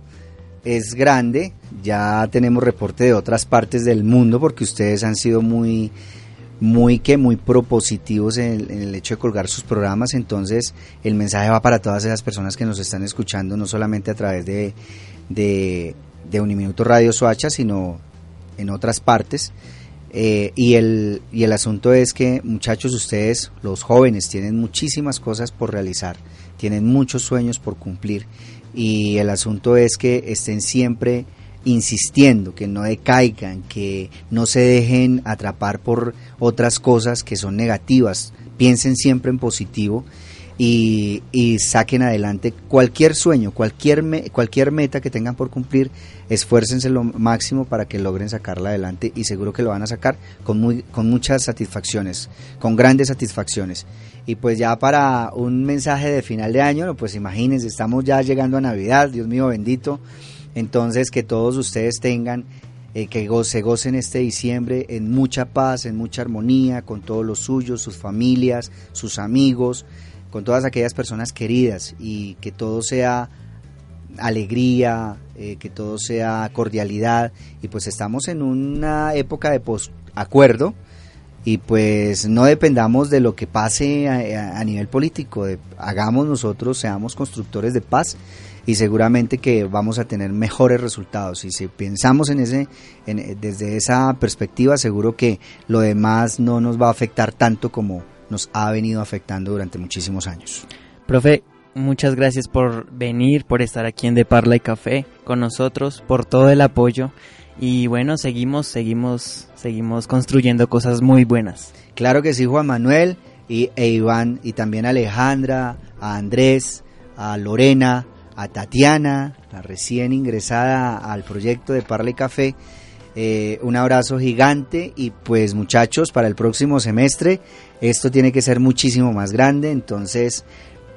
es grande, ya tenemos reporte de otras partes del mundo porque ustedes han sido muy muy que muy propositivos en el, hecho de colgar sus programas, entonces el mensaje va para todas esas personas que nos están escuchando, no solamente a través de, de, de Uniminuto Radio Soacha, sino en otras partes. Eh, y, el, y el asunto es que muchachos, ustedes, los jóvenes, tienen muchísimas cosas por realizar, tienen muchos sueños por cumplir y el asunto es que estén siempre insistiendo, que no decaigan, que no se dejen atrapar por otras cosas que son negativas, piensen siempre en positivo y, y saquen adelante cualquier sueño, cualquier, cualquier meta que tengan por cumplir, esfuércense lo máximo para que logren sacarla adelante y seguro que lo van a sacar con, muy, con muchas satisfacciones, con grandes satisfacciones. Y pues ya para un mensaje de final de año, pues imagínense, estamos ya llegando a Navidad, Dios mío bendito. Entonces que todos ustedes tengan eh, que se gocen este diciembre en mucha paz, en mucha armonía, con todos los suyos, sus familias, sus amigos, con todas aquellas personas queridas y que todo sea alegría, eh, que todo sea cordialidad. Y pues estamos en una época de posacuerdo y pues no dependamos de lo que pase a- a nivel político, de- hagamos nosotros, seamos constructores de paz y seguramente que vamos a tener mejores resultados y si pensamos en ese en- desde esa perspectiva seguro que lo demás no nos va a afectar tanto como nos ha venido afectando durante muchísimos años. Profe, muchas gracias por venir, por estar aquí en De Parla y Café con nosotros, por todo el apoyo. Y bueno, seguimos, seguimos, seguimos construyendo cosas muy buenas. Claro que sí, Juan Manuel y, e Iván, y también a Alejandra, a Andrés, a Lorena, a Tatiana, la recién ingresada al proyecto de Parla y Café. Eh, un abrazo gigante y pues muchachos, para el próximo semestre esto tiene que ser muchísimo más grande, entonces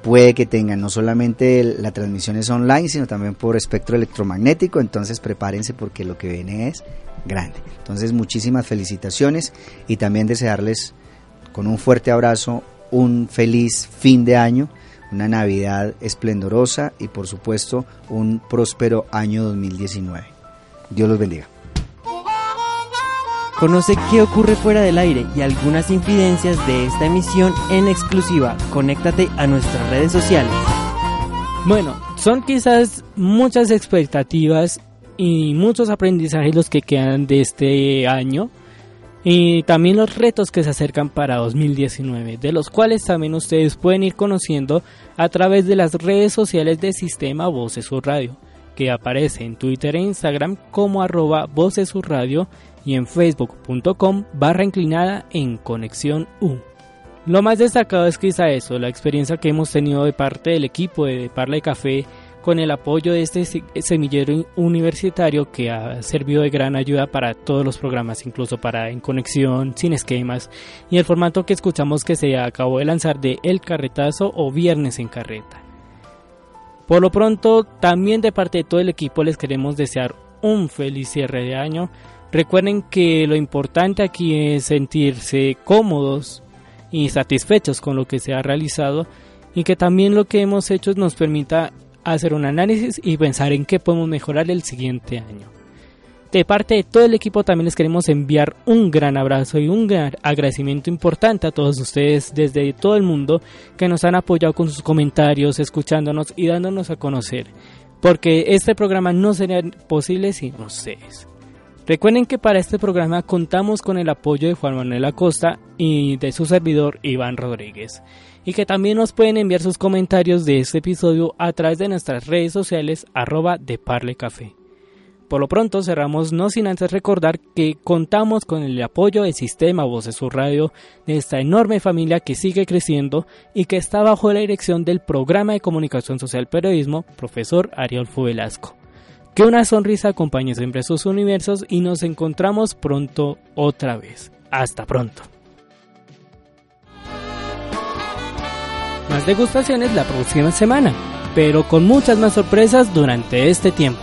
puede que tengan no solamente la transmisión es online, sino también por espectro electromagnético, entonces prepárense porque lo que viene es grande. Entonces muchísimas felicitaciones y también desearles con un fuerte abrazo un feliz fin de año, una Navidad esplendorosa y por supuesto un próspero año 2019. Dios los bendiga. Conoce qué ocurre fuera del aire y algunas infidencias de esta emisión en exclusiva. Conéctate a nuestras redes sociales. Bueno, son quizás muchas expectativas y muchos aprendizajes los que quedan de este año y también los retos que se acercan para 2019, de los cuales también ustedes pueden ir conociendo a través de las redes sociales de Sistema Voces Radio, que aparece en Twitter e Instagram como arroba Voces Radio y en facebook.com barra inclinada en Conexión U. Lo más destacado es quizá eso, la experiencia que hemos tenido de parte del equipo de Parla y Café con el apoyo de este se- semillero universitario que ha servido de gran ayuda para todos los programas, incluso para En Conexión, Sin Esquemas y el formato que escuchamos que se acabó de lanzar de El Carretazo o Viernes en Carreta. Por lo pronto, también de parte de todo el equipo les queremos desear un feliz cierre de año. Recuerden que lo importante aquí es sentirse cómodos y satisfechos con lo que se ha realizado y que también lo que hemos hecho nos permita hacer un análisis y pensar en qué podemos mejorar el siguiente año. De parte de todo el equipo también les queremos enviar un gran abrazo y un gran agradecimiento importante a todos ustedes desde todo el mundo que nos han apoyado con sus comentarios, escuchándonos y dándonos a conocer. Porque este programa no sería posible sin ustedes. Recuerden que para este programa contamos con el apoyo de Juan Manuel Acosta y de su servidor Iván Rodríguez. Y que también nos pueden enviar sus comentarios de este episodio a través de nuestras redes sociales arroba de Parle Café. Por lo pronto cerramos no sin antes recordar que contamos con el apoyo del sistema Voces Sur Radio de esta enorme familia que sigue creciendo y que está bajo la dirección del programa de comunicación social periodismo profesor Ariolfo Velasco. Que una sonrisa acompañe siempre sus universos y nos encontramos pronto otra vez. Hasta pronto. Más degustaciones la próxima semana, pero con muchas más sorpresas durante este tiempo.